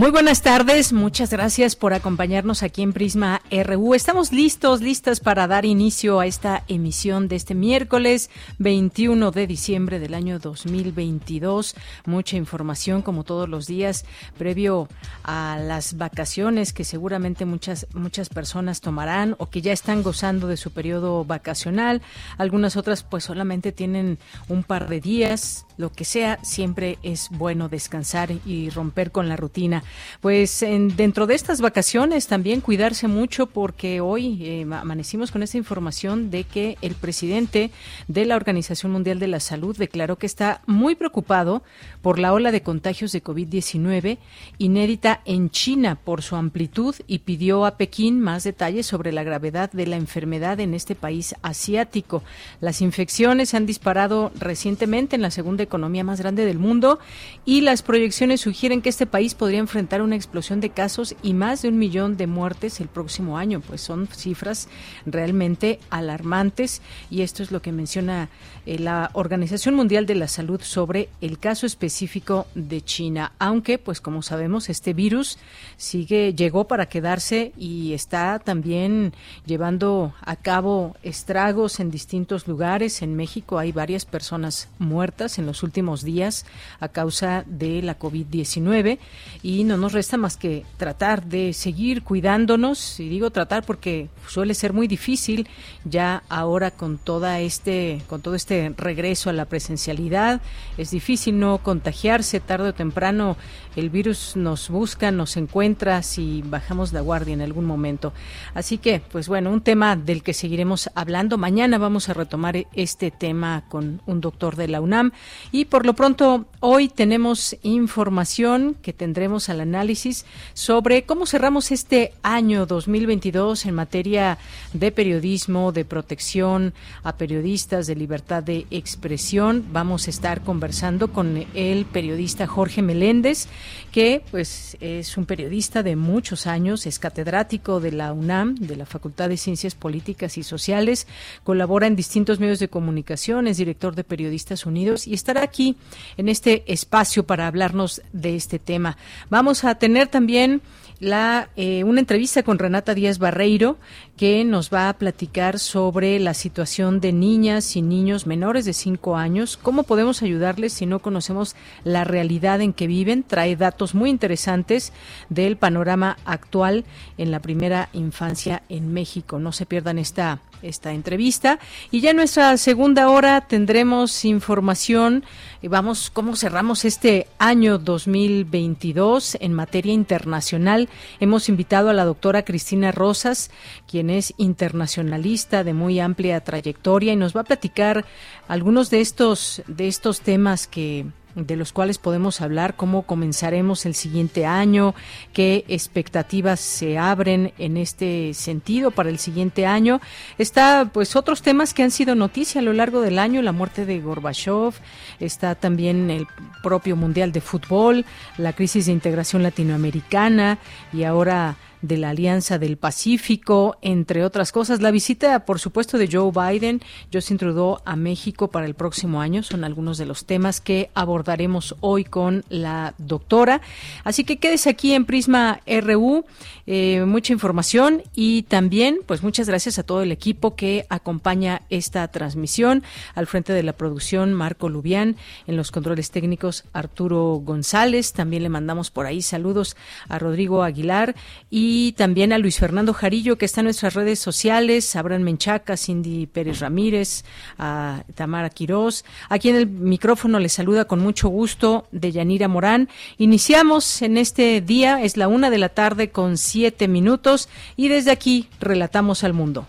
Muy buenas tardes, muchas gracias por acompañarnos aquí en Prisma RU. Estamos listos, listas para dar inicio a esta emisión de este miércoles 21 de diciembre del año 2022. Mucha información como todos los días previo a las vacaciones que seguramente muchas muchas personas tomarán o que ya están gozando de su periodo vacacional. Algunas otras pues solamente tienen un par de días, lo que sea, siempre es bueno descansar y romper con la rutina. Pues en, dentro de estas vacaciones también cuidarse mucho porque hoy eh, amanecimos con esta información de que el presidente de la Organización Mundial de la Salud declaró que está muy preocupado por la ola de contagios de COVID-19 inédita en China por su amplitud y pidió a Pekín más detalles sobre la gravedad de la enfermedad en este país asiático. Las infecciones han disparado recientemente en la segunda economía más grande del mundo y las proyecciones sugieren que este país podría enfrentar una explosión de casos y más de un millón de muertes el próximo año. Pues son cifras realmente alarmantes y esto es lo que menciona eh, la Organización Mundial de la Salud sobre el caso específico de China. Aunque, pues como sabemos, este virus sigue llegó para quedarse y está también llevando a cabo estragos en distintos lugares. En México hay varias personas muertas en los últimos días a causa de la COVID-19 y no nos resta más que tratar de seguir cuidándonos. Y digo tratar porque suele ser muy difícil ya ahora con toda este con todo este regreso a la presencialidad. Es difícil no contagiarse. Tarde o temprano el virus nos busca, nos encuentra si bajamos la guardia en algún momento. Así que, pues bueno, un tema del que seguiremos hablando. Mañana vamos a retomar este tema con un doctor de la UNAM y por lo pronto hoy tenemos información que tendremos al análisis sobre cómo cerramos este año 2022 en materia de periodismo, de protección a periodistas, de libertad de expresión. Vamos a estar conversando con el periodista Jorge Meléndez que pues es un periodista de muchos años, es catedrático de la UNAM, de la Facultad de Ciencias Políticas y Sociales, colabora en distintos medios de comunicación, es director de Periodistas Unidos y estará aquí en este espacio para hablarnos de este tema. Vamos a tener también la, eh, una entrevista con Renata Díaz Barreiro, que nos va a platicar sobre la situación de niñas y niños menores de 5 años, cómo podemos ayudarles si no conocemos la realidad en que viven. Trae datos muy interesantes del panorama actual en la primera infancia en México. No se pierdan esta esta entrevista. Y ya en nuestra segunda hora tendremos información y vamos cómo cerramos este año 2022 en materia internacional. Hemos invitado a la doctora Cristina Rosas, quien es internacionalista de muy amplia trayectoria y nos va a platicar algunos de estos de estos temas que de los cuales podemos hablar, cómo comenzaremos el siguiente año, qué expectativas se abren en este sentido para el siguiente año. Está pues otros temas que han sido noticia a lo largo del año, la muerte de Gorbachev, está también el propio Mundial de Fútbol, la crisis de integración latinoamericana y ahora de la Alianza del Pacífico, entre otras cosas. La visita, por supuesto, de Joe Biden, Justin Trudeau a México para el próximo año son algunos de los temas que abordaremos hoy con la doctora. Así que quédese aquí en Prisma RU, eh, mucha información y también, pues muchas gracias a todo el equipo que acompaña esta transmisión. Al frente de la producción, Marco Lubián, en los controles técnicos, Arturo González. También le mandamos por ahí saludos a Rodrigo Aguilar y y también a Luis Fernando Jarillo, que está en nuestras redes sociales, Abraham Menchaca, Cindy Pérez Ramírez, a Tamara Quirós. Aquí en el micrófono les saluda con mucho gusto de Yanira Morán. Iniciamos en este día, es la una de la tarde con siete minutos y desde aquí relatamos al mundo.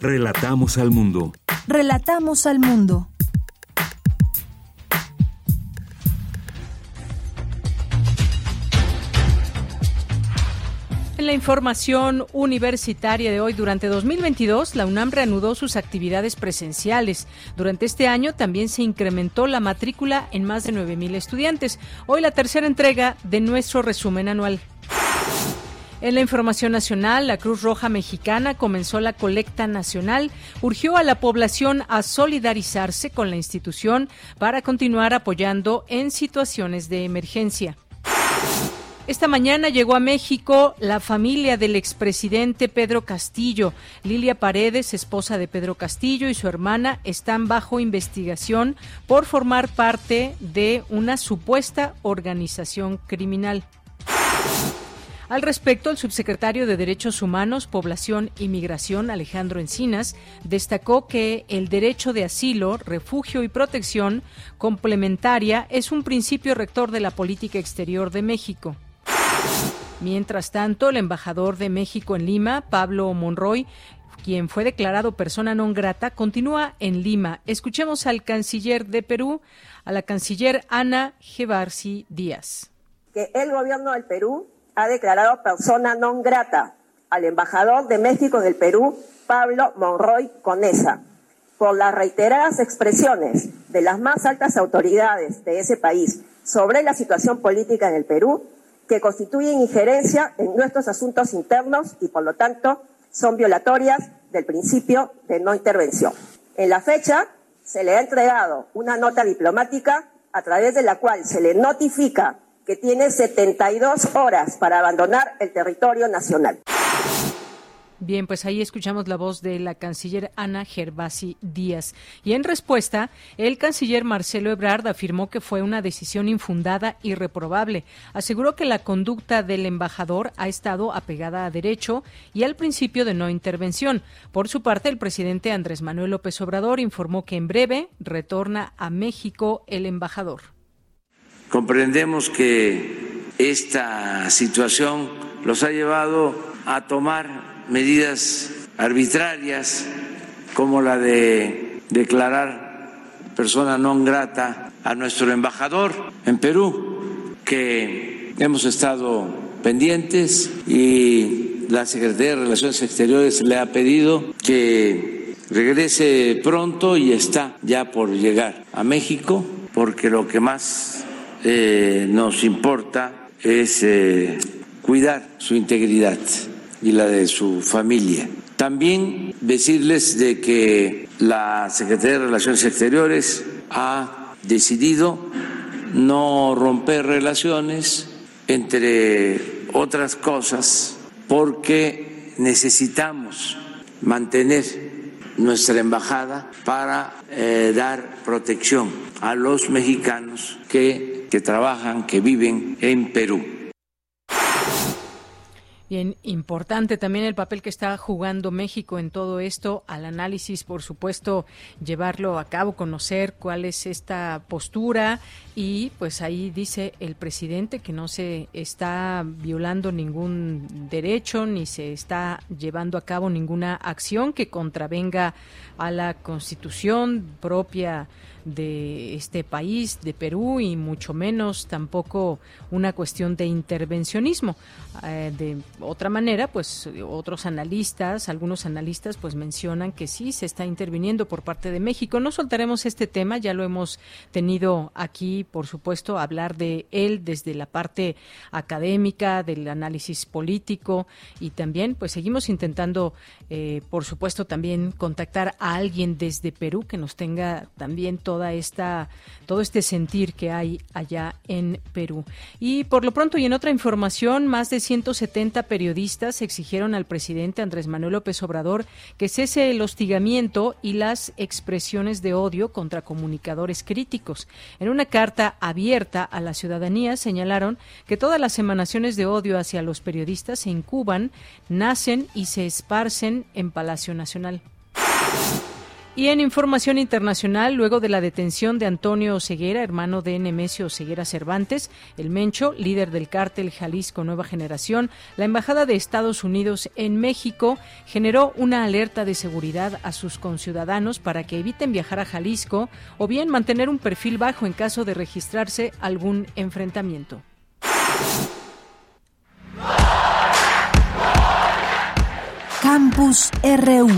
Relatamos al mundo. Relatamos al mundo. En la información universitaria de hoy, durante 2022, la UNAM reanudó sus actividades presenciales. Durante este año también se incrementó la matrícula en más de 9.000 estudiantes. Hoy la tercera entrega de nuestro resumen anual. En la información nacional, la Cruz Roja Mexicana comenzó la colecta nacional, urgió a la población a solidarizarse con la institución para continuar apoyando en situaciones de emergencia. Esta mañana llegó a México la familia del expresidente Pedro Castillo. Lilia Paredes, esposa de Pedro Castillo, y su hermana están bajo investigación por formar parte de una supuesta organización criminal. Al respecto, el subsecretario de Derechos Humanos, Población y Migración, Alejandro Encinas, destacó que el derecho de asilo, refugio y protección complementaria es un principio rector de la política exterior de México. Mientras tanto, el embajador de México en Lima, Pablo Monroy, quien fue declarado persona non grata, continúa en Lima. Escuchemos al canciller de Perú, a la canciller Ana Gevarsi Díaz. Que el gobierno del Perú ha declarado persona non grata al embajador de México en el Perú, Pablo Monroy Conesa, por las reiteradas expresiones de las más altas autoridades de ese país sobre la situación política en el Perú, que constituyen injerencia en nuestros asuntos internos y, por lo tanto, son violatorias del principio de no intervención. En la fecha, se le ha entregado una nota diplomática a través de la cual se le notifica que tiene 72 horas para abandonar el territorio nacional. Bien, pues ahí escuchamos la voz de la canciller Ana Gervasi Díaz. Y en respuesta, el canciller Marcelo Ebrard afirmó que fue una decisión infundada y reprobable. Aseguró que la conducta del embajador ha estado apegada a derecho y al principio de no intervención. Por su parte, el presidente Andrés Manuel López Obrador informó que en breve retorna a México el embajador. Comprendemos que esta situación los ha llevado a tomar medidas arbitrarias como la de declarar persona non grata a nuestro embajador en Perú, que hemos estado pendientes y la Secretaría de Relaciones Exteriores le ha pedido que regrese pronto y está ya por llegar a México, porque lo que más eh, nos importa es eh, cuidar su integridad y la de su familia. También decirles de que la Secretaría de Relaciones Exteriores ha decidido no romper relaciones, entre otras cosas, porque necesitamos mantener nuestra embajada para eh, dar protección a los mexicanos que, que trabajan, que viven en Perú. Bien, importante también el papel que está jugando México en todo esto, al análisis, por supuesto, llevarlo a cabo, conocer cuál es esta postura. Y pues ahí dice el presidente que no se está violando ningún derecho ni se está llevando a cabo ninguna acción que contravenga a la constitución propia de este país, de Perú, y mucho menos tampoco una cuestión de intervencionismo. Eh, de otra manera, pues otros analistas, algunos analistas, pues mencionan que sí se está interviniendo por parte de México. No soltaremos este tema, ya lo hemos tenido aquí, por supuesto, hablar de él desde la parte académica, del análisis político y también, pues seguimos intentando, eh, por supuesto, también contactar a alguien desde Perú que nos tenga también toda esta, todo este sentir que hay allá en Perú. Y por lo pronto y en otra información, más de 170 periodistas exigieron al presidente Andrés Manuel López Obrador que cese el hostigamiento y las expresiones de odio contra comunicadores críticos. En una carta abierta a la ciudadanía señalaron que todas las emanaciones de odio hacia los periodistas se incuban, nacen y se esparcen en Palacio Nacional. Y en información internacional, luego de la detención de Antonio Ceguera, hermano de Nemesio Ceguera Cervantes, el Mencho, líder del cártel Jalisco Nueva Generación, la Embajada de Estados Unidos en México generó una alerta de seguridad a sus conciudadanos para que eviten viajar a Jalisco o bien mantener un perfil bajo en caso de registrarse algún enfrentamiento. Campus RU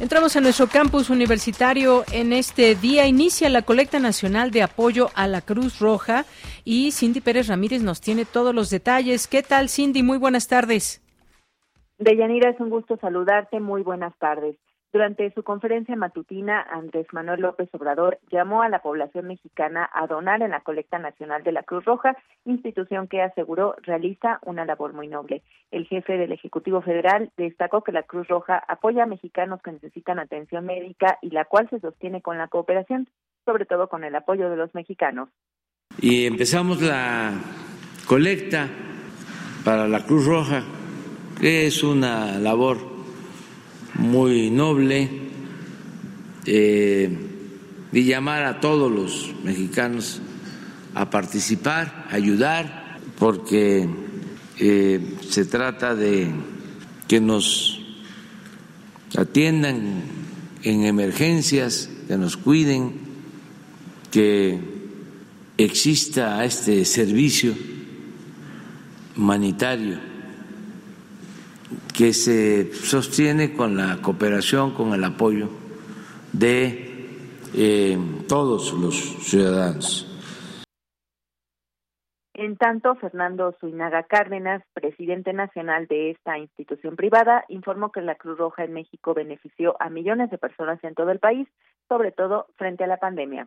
Entramos a nuestro campus universitario en este día. Inicia la colecta nacional de apoyo a la Cruz Roja y Cindy Pérez Ramírez nos tiene todos los detalles. ¿Qué tal, Cindy? Muy buenas tardes. Deyanira, es un gusto saludarte. Muy buenas tardes. Durante su conferencia matutina, Andrés Manuel López Obrador llamó a la población mexicana a donar en la colecta nacional de la Cruz Roja, institución que aseguró realiza una labor muy noble. El jefe del Ejecutivo Federal destacó que la Cruz Roja apoya a mexicanos que necesitan atención médica y la cual se sostiene con la cooperación, sobre todo con el apoyo de los mexicanos. Y empezamos la colecta para la Cruz Roja, que es una labor muy noble eh, de llamar a todos los mexicanos a participar, a ayudar, porque eh, se trata de que nos atiendan en emergencias, que nos cuiden, que exista este servicio humanitario que se sostiene con la cooperación, con el apoyo de eh, todos los ciudadanos. En tanto, Fernando Zuinaga Cárdenas, presidente nacional de esta institución privada, informó que la Cruz Roja en México benefició a millones de personas en todo el país, sobre todo frente a la pandemia.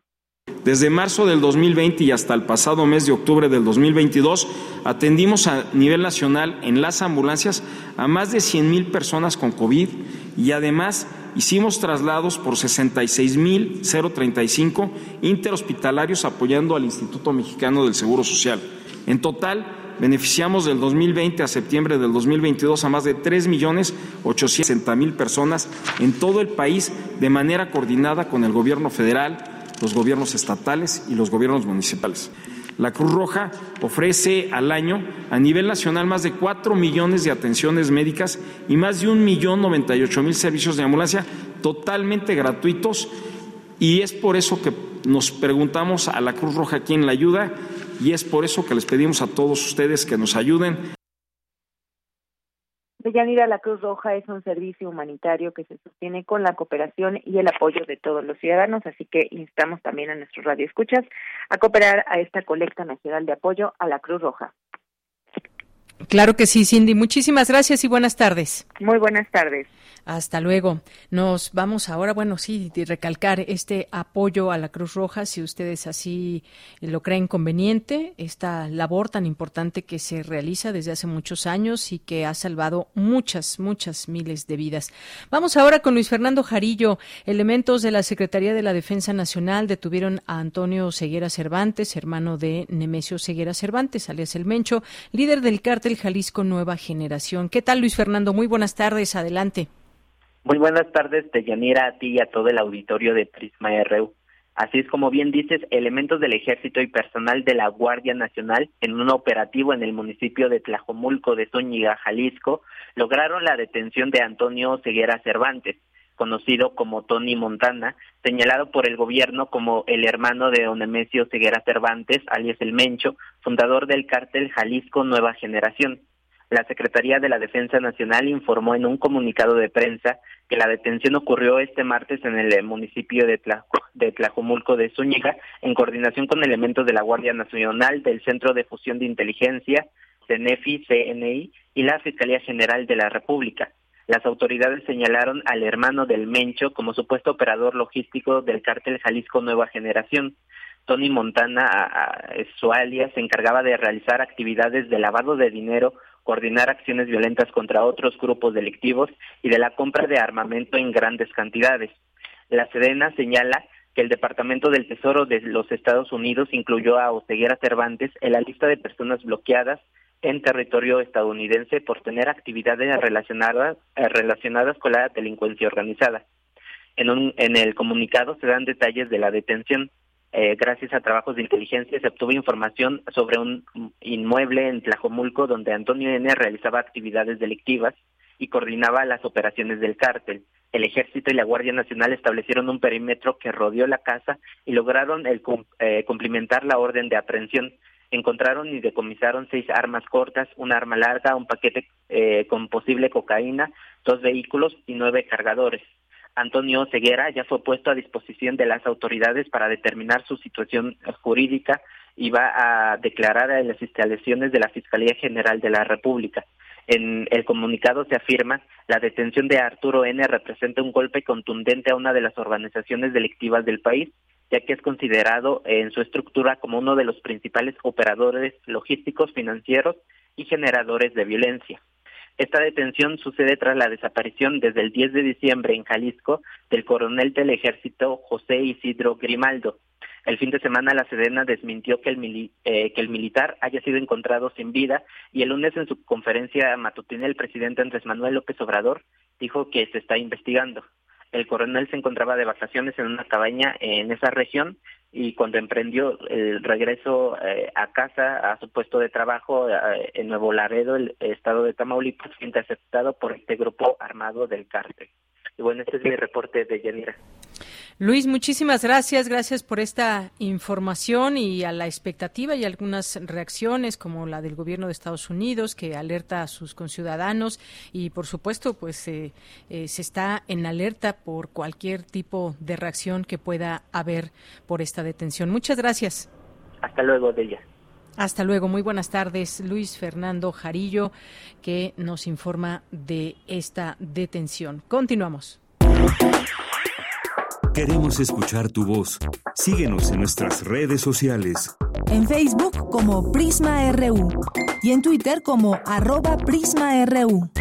Desde marzo del 2020 y hasta el pasado mes de octubre del 2022, atendimos a nivel nacional en las ambulancias a más de 100 mil personas con COVID y además hicimos traslados por 66 mil 035 interhospitalarios apoyando al Instituto Mexicano del Seguro Social. En total, beneficiamos del 2020 a septiembre del 2022 a más de 3 millones 860 mil personas en todo el país de manera coordinada con el Gobierno federal los gobiernos estatales y los gobiernos municipales. La Cruz Roja ofrece al año a nivel nacional más de cuatro millones de atenciones médicas y más de un millón noventa y ocho mil servicios de ambulancia totalmente gratuitos y es por eso que nos preguntamos a la Cruz Roja quién la ayuda y es por eso que les pedimos a todos ustedes que nos ayuden Deyanira, la Cruz Roja es un servicio humanitario que se sostiene con la cooperación y el apoyo de todos los ciudadanos, así que instamos también a nuestros radioescuchas a cooperar a esta colecta nacional de apoyo a la Cruz Roja. Claro que sí, Cindy. Muchísimas gracias y buenas tardes. Muy buenas tardes. Hasta luego. Nos vamos ahora, bueno, sí, de recalcar este apoyo a la Cruz Roja, si ustedes así lo creen conveniente, esta labor tan importante que se realiza desde hace muchos años y que ha salvado muchas, muchas miles de vidas. Vamos ahora con Luis Fernando Jarillo. Elementos de la Secretaría de la Defensa Nacional detuvieron a Antonio Ceguera Cervantes, hermano de Nemesio Ceguera Cervantes, alias El Mencho, líder del cártel Jalisco Nueva Generación. ¿Qué tal, Luis Fernando? Muy buenas tardes. Adelante. Muy buenas tardes, Deyanira, a ti y a todo el auditorio de Prisma RU. Así es como bien dices, elementos del ejército y personal de la Guardia Nacional en un operativo en el municipio de Tlajomulco de Zúñiga, Jalisco, lograron la detención de Antonio Ceguera Cervantes, conocido como Tony Montana, señalado por el gobierno como el hermano de don Emesio Ceguera Cervantes, alias El Mencho, fundador del cártel Jalisco Nueva Generación. La Secretaría de la Defensa Nacional informó en un comunicado de prensa que la detención ocurrió este martes en el municipio de, de Tlajomulco de Zúñiga, en coordinación con elementos de la Guardia Nacional, del Centro de Fusión de Inteligencia, CENEFI, CNI y la Fiscalía General de la República. Las autoridades señalaron al hermano del Mencho como supuesto operador logístico del cártel Jalisco Nueva Generación. Tony Montana, su alias, se encargaba de realizar actividades de lavado de dinero, coordinar acciones violentas contra otros grupos delictivos y de la compra de armamento en grandes cantidades. La Sedena señala que el Departamento del Tesoro de los Estados Unidos incluyó a Oseguera Cervantes en la lista de personas bloqueadas en territorio estadounidense por tener actividades relacionadas, eh, relacionadas con la delincuencia organizada. En, un, en el comunicado se dan detalles de la detención. Eh, gracias a trabajos de inteligencia se obtuvo información sobre un inmueble en Tlajomulco donde Antonio N. realizaba actividades delictivas y coordinaba las operaciones del cártel. El ejército y la Guardia Nacional establecieron un perímetro que rodeó la casa y lograron el, eh, cumplimentar la orden de aprehensión. Encontraron y decomisaron seis armas cortas, una arma larga, un paquete eh, con posible cocaína, dos vehículos y nueve cargadores. Antonio Ceguera ya fue puesto a disposición de las autoridades para determinar su situación jurídica y va a declarar a las instalaciones de la Fiscalía General de la República. En el comunicado se afirma la detención de Arturo N representa un golpe contundente a una de las organizaciones delictivas del país, ya que es considerado en su estructura como uno de los principales operadores logísticos, financieros y generadores de violencia. Esta detención sucede tras la desaparición desde el 10 de diciembre en Jalisco del coronel del ejército José Isidro Grimaldo. El fin de semana la Sedena desmintió que el, eh, que el militar haya sido encontrado sin vida y el lunes en su conferencia matutina el presidente Andrés Manuel López Obrador dijo que se está investigando. El coronel se encontraba de vacaciones en una cabaña en esa región y cuando emprendió el regreso eh, a casa, a su puesto de trabajo eh, en Nuevo Laredo, el estado de Tamaulipas, fue interceptado por este grupo armado del cártel. Y bueno, este es mi reporte de Yanira. Luis, muchísimas gracias. Gracias por esta información y a la expectativa y algunas reacciones como la del gobierno de Estados Unidos que alerta a sus conciudadanos y por supuesto pues eh, eh, se está en alerta por cualquier tipo de reacción que pueda haber por esta detención. Muchas gracias. Hasta luego, Delia. Hasta luego, muy buenas tardes. Luis Fernando Jarillo, que nos informa de esta detención. Continuamos. Queremos escuchar tu voz. Síguenos en nuestras redes sociales. En Facebook como Prisma RU y en Twitter como arroba PrismaRU.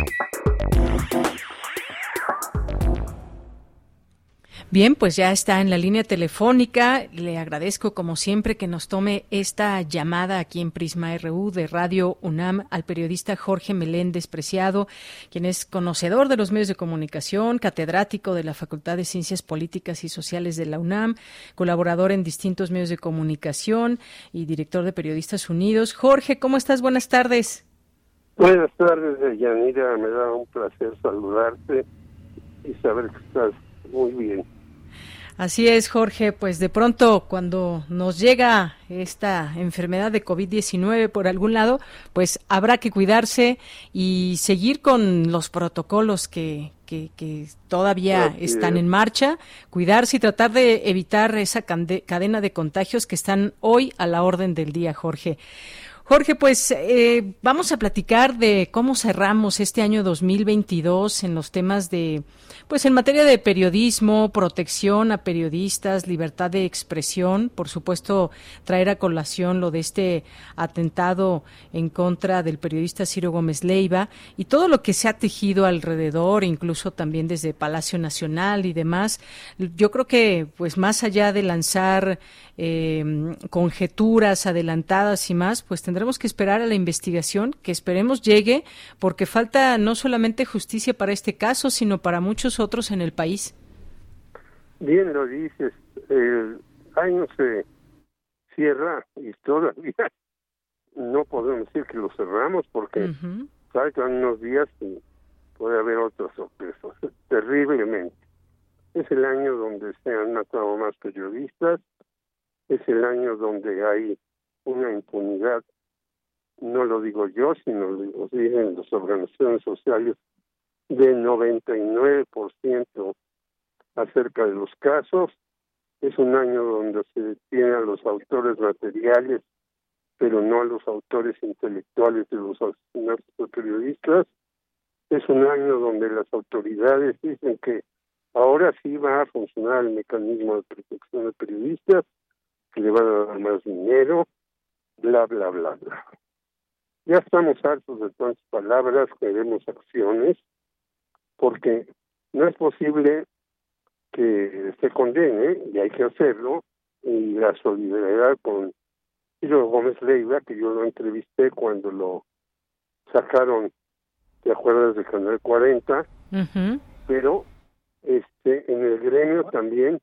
Bien, pues ya está en la línea telefónica. Le agradezco, como siempre, que nos tome esta llamada aquí en Prisma RU de Radio UNAM al periodista Jorge Meléndez Preciado, quien es conocedor de los medios de comunicación, catedrático de la Facultad de Ciencias Políticas y Sociales de la UNAM, colaborador en distintos medios de comunicación y director de Periodistas Unidos. Jorge, ¿cómo estás? Buenas tardes. Buenas tardes, Yanira. Me da un placer saludarte y saber que estás muy bien. Así es, Jorge. Pues de pronto, cuando nos llega esta enfermedad de COVID-19 por algún lado, pues habrá que cuidarse y seguir con los protocolos que, que, todavía están en marcha, cuidarse y tratar de evitar esa cadena de contagios que están hoy a la orden del día, Jorge. Jorge, pues eh, vamos a platicar de cómo cerramos este año 2022 en los temas de, pues en materia de periodismo, protección a periodistas, libertad de expresión, por supuesto traer a colación lo de este atentado en contra del periodista Ciro Gómez Leiva y todo lo que se ha tejido alrededor, incluso también desde Palacio Nacional y demás. Yo creo que, pues más allá de lanzar eh, conjeturas adelantadas y más, pues tendremos que esperar a la investigación, que esperemos llegue, porque falta no solamente justicia para este caso, sino para muchos otros en el país. Bien lo dices, el año se cierra y todavía no podemos decir que lo cerramos porque faltan unos días y puede haber otras sorpresas, terriblemente. Es el año donde se han matado más periodistas, es el año donde hay una impunidad, no lo digo yo, sino lo dicen las organizaciones sociales, del 99% acerca de los casos. Es un año donde se detiene a los autores materiales, pero no a los autores intelectuales de los asesinatos de periodistas. Es un año donde las autoridades dicen que ahora sí va a funcionar el mecanismo de protección de periodistas que le van a dar más dinero, bla, bla, bla, bla. Ya estamos hartos de tantas palabras, queremos acciones, porque no es posible que se condene, y hay que hacerlo, y la solidaridad con Ciro Gómez Leiva, que yo lo entrevisté cuando lo sacaron, ¿te acuerdas de Canal 40? Pero este en el gremio también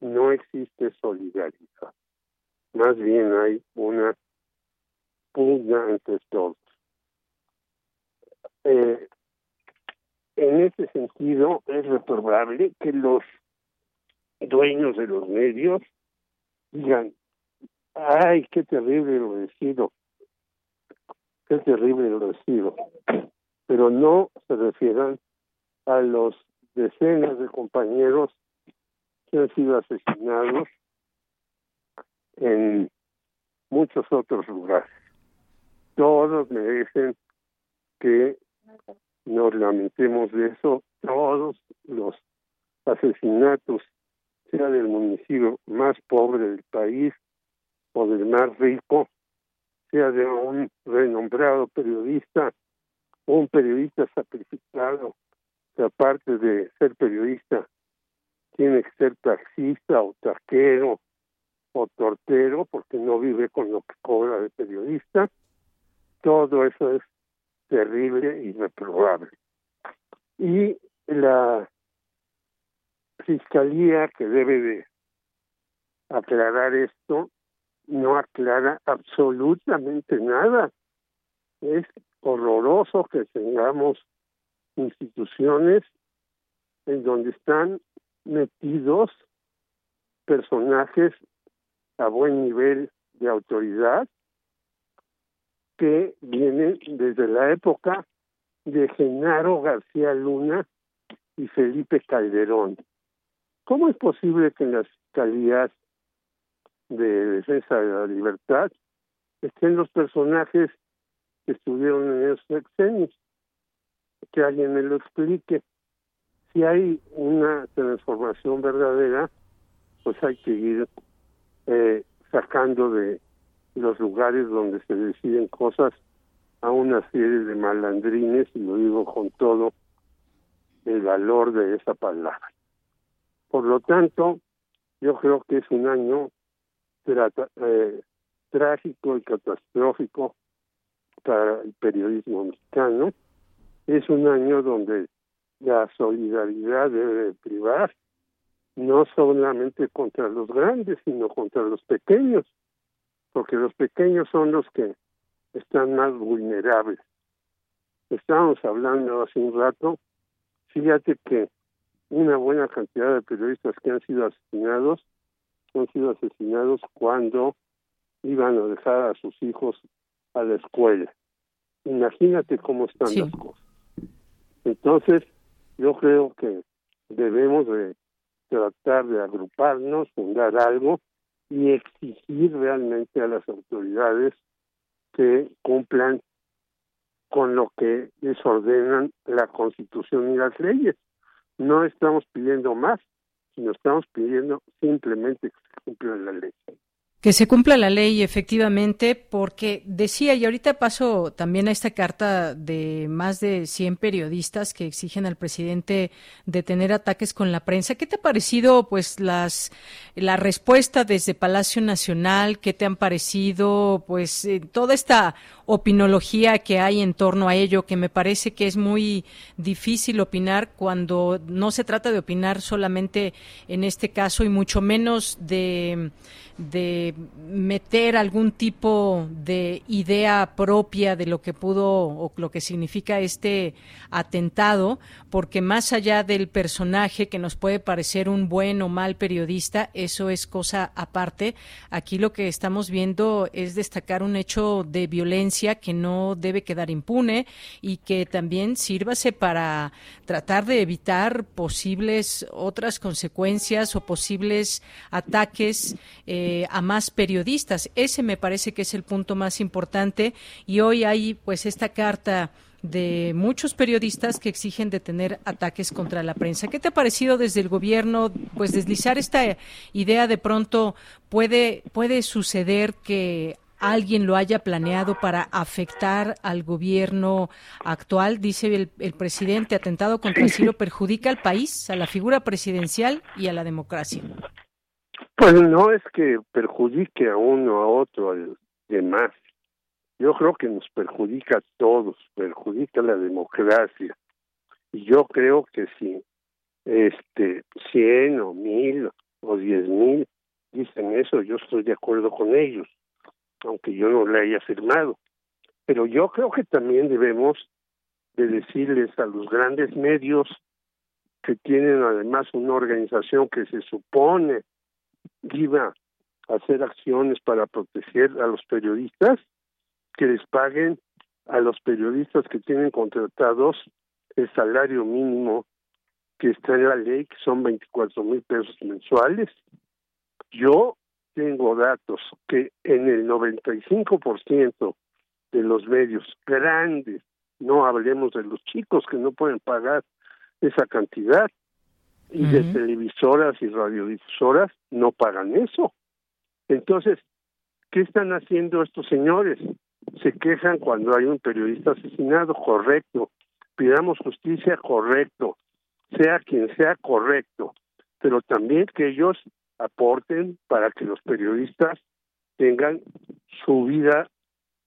no existe solidaridad. Más bien hay una pugna entre todos. Eh, en ese sentido, es reprobable que los dueños de los medios digan, ay, qué terrible lo decido, qué terrible lo decido, pero no se refieran a los decenas de compañeros que han sido asesinados en muchos otros lugares. Todos merecen que nos lamentemos de eso, todos los asesinatos, sea del municipio más pobre del país o del más rico, sea de un renombrado periodista un periodista sacrificado, que aparte de ser periodista, tiene que ser taxista o taquero o tortero porque no vive con lo que cobra de periodista. Todo eso es terrible reprobable. Y la fiscalía que debe de aclarar esto no aclara absolutamente nada. Es horroroso que tengamos instituciones en donde están metidos personajes a buen nivel de autoridad que vienen desde la época de Genaro García Luna y Felipe Calderón. ¿Cómo es posible que en las fiscalías de defensa de la libertad estén los personajes que estuvieron en esos sexenios? Que alguien me lo explique. Si hay una transformación verdadera, pues hay que ir eh, sacando de los lugares donde se deciden cosas a una serie de malandrines, y lo digo con todo el valor de esa palabra. Por lo tanto, yo creo que es un año eh, trágico y catastrófico para el periodismo mexicano. Es un año donde la solidaridad debe privar no solamente contra los grandes, sino contra los pequeños porque los pequeños son los que están más vulnerables. Estábamos hablando hace un rato, fíjate que una buena cantidad de periodistas que han sido asesinados han sido asesinados cuando iban a dejar a sus hijos a la escuela. Imagínate cómo están las cosas. Entonces, yo creo que debemos de tratar de agruparnos, fundar algo y exigir realmente a las autoridades que cumplan con lo que les ordenan la Constitución y las leyes. No estamos pidiendo más, sino estamos pidiendo simplemente que se cumpla la ley. Que se cumpla la ley, efectivamente, porque decía, y ahorita paso también a esta carta de más de 100 periodistas que exigen al presidente detener ataques con la prensa. ¿Qué te ha parecido, pues, las, la respuesta desde Palacio Nacional? ¿Qué te han parecido, pues, eh, toda esta opinología que hay en torno a ello, que me parece que es muy difícil opinar cuando no se trata de opinar solamente en este caso y mucho menos de de meter algún tipo de idea propia de lo que pudo o lo que significa este atentado, porque más allá del personaje que nos puede parecer un buen o mal periodista, eso es cosa aparte. Aquí lo que estamos viendo es destacar un hecho de violencia que no debe quedar impune y que también sírvase para tratar de evitar posibles otras consecuencias o posibles ataques. Eh, eh, a más periodistas. Ese me parece que es el punto más importante y hoy hay pues esta carta de muchos periodistas que exigen detener ataques contra la prensa. ¿Qué te ha parecido desde el gobierno, pues deslizar esta idea de pronto puede puede suceder que alguien lo haya planeado para afectar al gobierno actual, dice el, presidente, atentado contra el cielo perjudica al país, a la figura presidencial y a la democracia. Pues no es que perjudique a uno, a otro, al demás. Yo creo que nos perjudica a todos, perjudica a la democracia. Y yo creo que si este 100 o mil o diez mil dicen eso, yo estoy de acuerdo con ellos aunque yo no le haya firmado. Pero yo creo que también debemos de decirles a los grandes medios que tienen además una organización que se supone iba a hacer acciones para proteger a los periodistas, que les paguen a los periodistas que tienen contratados el salario mínimo que está en la ley, que son 24 mil pesos mensuales. Yo tengo datos que en el 95% de los medios grandes, no hablemos de los chicos que no pueden pagar esa cantidad, y de televisoras y radiodifusoras no pagan eso. Entonces, ¿qué están haciendo estos señores? Se quejan cuando hay un periodista asesinado, correcto. Pidamos justicia, correcto. Sea quien sea, correcto. Pero también que ellos aporten para que los periodistas tengan su vida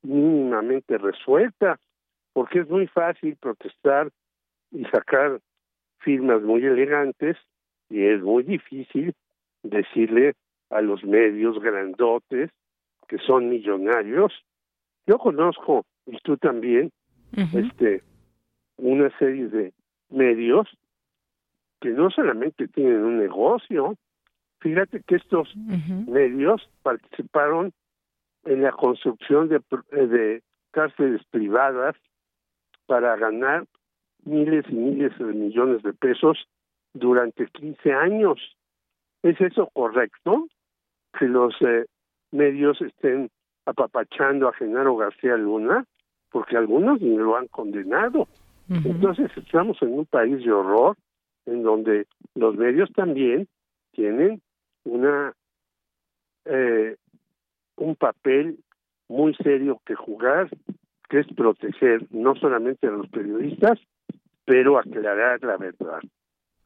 mínimamente resuelta, porque es muy fácil protestar y sacar firmas muy elegantes y es muy difícil decirle a los medios grandotes que son millonarios. Yo conozco, y tú también, este una serie de medios que no solamente tienen un negocio, Fíjate que estos medios participaron en la construcción de, eh, de cárceles privadas para ganar miles y miles de millones de pesos durante 15 años. ¿Es eso correcto? Que los eh, medios estén apapachando a Genaro García Luna, porque algunos ni lo han condenado. Entonces estamos en un país de horror en donde los medios también tienen una eh, un papel muy serio que jugar, que es proteger no solamente a los periodistas, pero aclarar la verdad.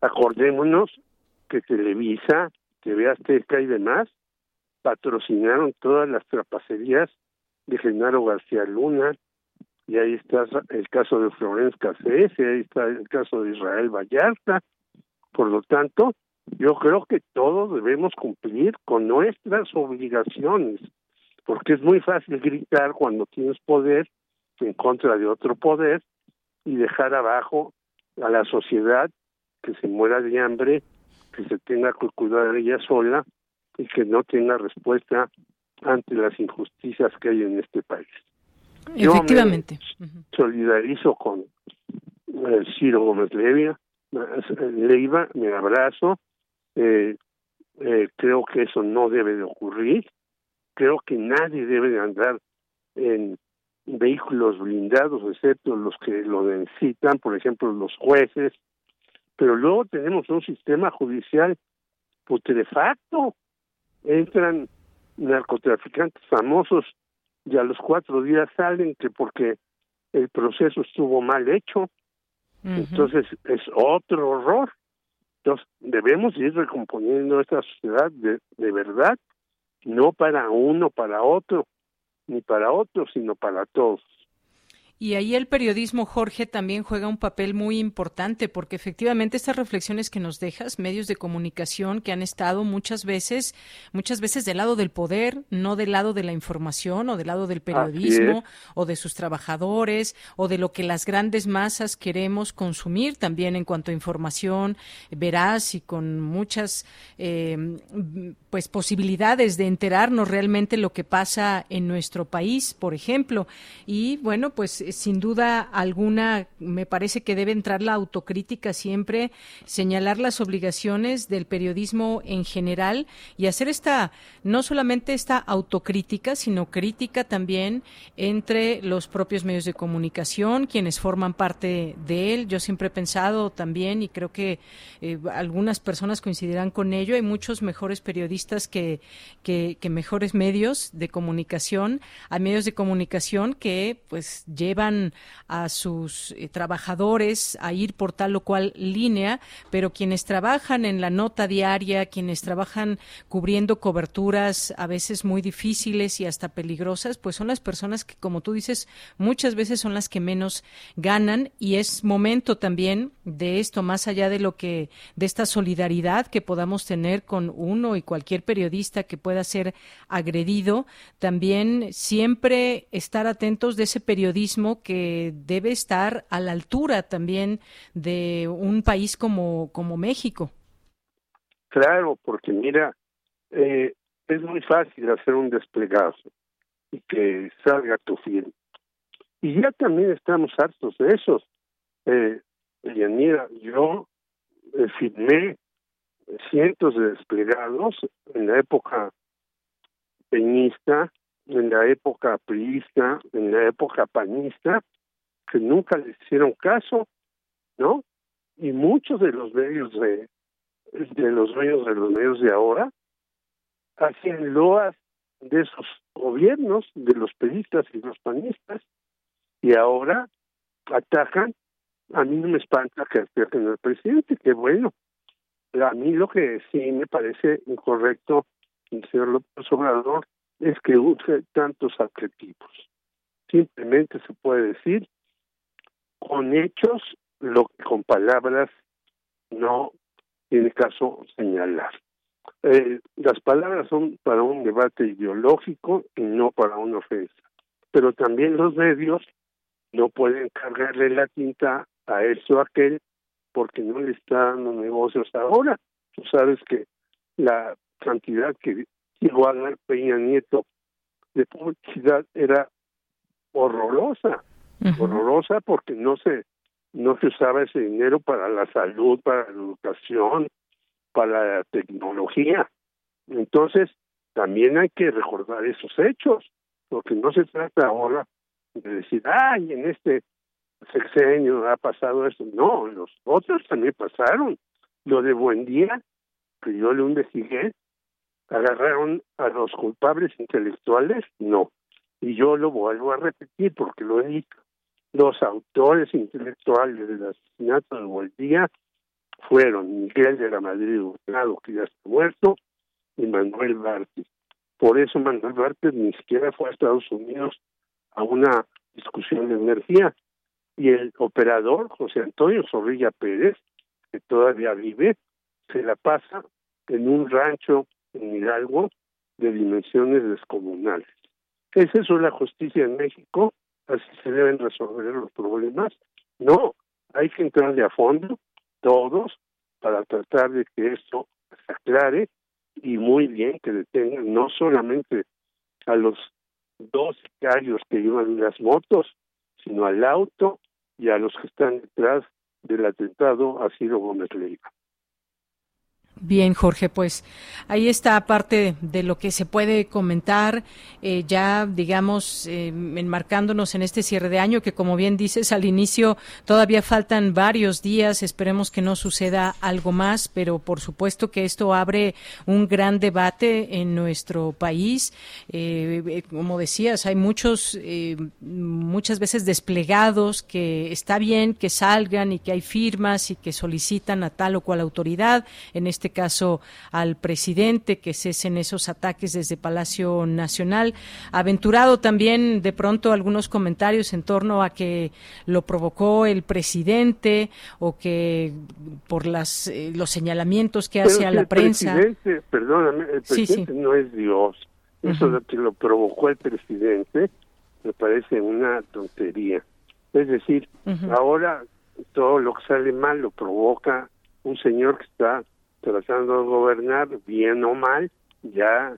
Acordémonos que Televisa, TV Azteca y demás patrocinaron todas las trapacerías de Genaro García Luna, y ahí está el caso de Florence Cassés, y ahí está el caso de Israel Vallarta. Por lo tanto, yo creo que todos debemos cumplir con nuestras obligaciones, porque es muy fácil gritar cuando tienes poder en contra de otro poder y dejar abajo a la sociedad que se muera de hambre, que se tenga que cuidar ella sola y que no tenga respuesta ante las injusticias que hay en este país. Efectivamente. solidarizo con eh, Ciro Gómez Levia, Leiva, me abrazo eh, eh, creo que eso no debe de ocurrir. Creo que nadie debe de andar en vehículos blindados, excepto los que lo necesitan, por ejemplo, los jueces. Pero luego tenemos un sistema judicial putrefacto. Entran narcotraficantes famosos y a los cuatro días salen que porque el proceso estuvo mal hecho. Entonces es otro horror. Entonces, debemos ir recomponiendo esta sociedad de, de verdad, no para uno, para otro, ni para otro, sino para todos. Y ahí el periodismo, Jorge, también juega un papel muy importante porque efectivamente estas reflexiones que nos dejas, medios de comunicación que han estado muchas veces, muchas veces del lado del poder, no del lado de la información o del lado del periodismo o de sus trabajadores o de lo que las grandes masas queremos consumir también en cuanto a información veraz y con muchas eh, pues posibilidades de enterarnos realmente lo que pasa en nuestro país, por ejemplo. Y bueno, pues sin duda alguna, me parece que debe entrar la autocrítica siempre, señalar las obligaciones del periodismo en general y hacer esta, no solamente esta autocrítica, sino crítica también entre los propios medios de comunicación, quienes forman parte de él. Yo siempre he pensado también, y creo que eh, algunas personas coincidirán con ello, hay muchos mejores periodistas que, que, que mejores medios de comunicación, hay medios de comunicación que pues llevan a sus eh, trabajadores a ir por tal o cual línea, pero quienes trabajan en la nota diaria, quienes trabajan cubriendo coberturas a veces muy difíciles y hasta peligrosas, pues son las personas que, como tú dices, muchas veces son las que menos ganan. Y es momento también de esto, más allá de lo que, de esta solidaridad que podamos tener con uno y cualquier periodista que pueda ser agredido, también siempre estar atentos de ese periodismo que debe estar a la altura también de un país como, como México. Claro, porque mira, eh, es muy fácil hacer un desplegado y que salga tu film. Y ya también estamos hartos de esos. Eh, mira, yo eh, firmé cientos de desplegados en la época peñista, en la época priista, en la época panista, que nunca les hicieron caso, ¿no? Y muchos de los medios de, de los dueños de los medios de ahora hacían loas de esos gobiernos, de los peristas y los panistas, y ahora atacan, a mí no me espanta que ataquen al presidente, que bueno, a mí lo que sí me parece incorrecto, el señor López Obrador, es que use tantos adjetivos. Simplemente se puede decir con hechos lo que con palabras no tiene caso señalar. Eh, las palabras son para un debate ideológico y no para una ofensa. Pero también los medios no pueden cargarle la tinta a eso o aquel porque no le está dando negocios ahora. Tú sabes que la cantidad que a dar Peña Nieto de publicidad era horrorosa, horrorosa porque no se no se usaba ese dinero para la salud, para la educación, para la tecnología. Entonces, también hay que recordar esos hechos, porque no se trata ahora de decir, ay, en este sexenio ha pasado esto. No, los otros también pasaron. Lo de Buen Día, que yo le investigué, agarraron a los culpables intelectuales, no. Y yo lo vuelvo a repetir porque lo he dicho. Los autores intelectuales del asesinato de Buen Día fueron Miguel de la Madrid Hurtado, que ya está muerto, y Manuel Bartes. Por eso Manuel Bartes ni siquiera fue a Estados Unidos a una discusión de energía. Y el operador, José Antonio Zorrilla Pérez, que todavía vive, se la pasa en un rancho en Hidalgo de dimensiones descomunales. ¿Es eso la justicia en México? ¿Así se deben resolver los problemas? No, hay que entrar de a fondo, todos, para tratar de que esto se aclare y muy bien que detengan no solamente a los dos sicarios que llevan las motos, sino al auto y a los que están detrás del atentado a Ciro Gómez Leiva. Bien, Jorge, pues ahí está parte de lo que se puede comentar, eh, ya digamos, eh, enmarcándonos en este cierre de año, que como bien dices al inicio, todavía faltan varios días, esperemos que no suceda algo más, pero por supuesto que esto abre un gran debate en nuestro país. Eh, como decías, hay muchos, muchas veces desplegados que está bien que salgan y que hay firmas y que solicitan a tal o cual autoridad, en este caso al presidente, que cesen esos ataques desde Palacio Nacional. Aventurado también de pronto algunos comentarios en torno a que lo provocó el presidente o que por las eh, los señalamientos que hace a la prensa. Presidente, perdóname, el presidente no es Dios. Eso de que lo provocó el presidente me parece una tontería. Es decir, ahora todo lo que sale mal lo provoca un señor que está tratando de gobernar, bien o mal, ya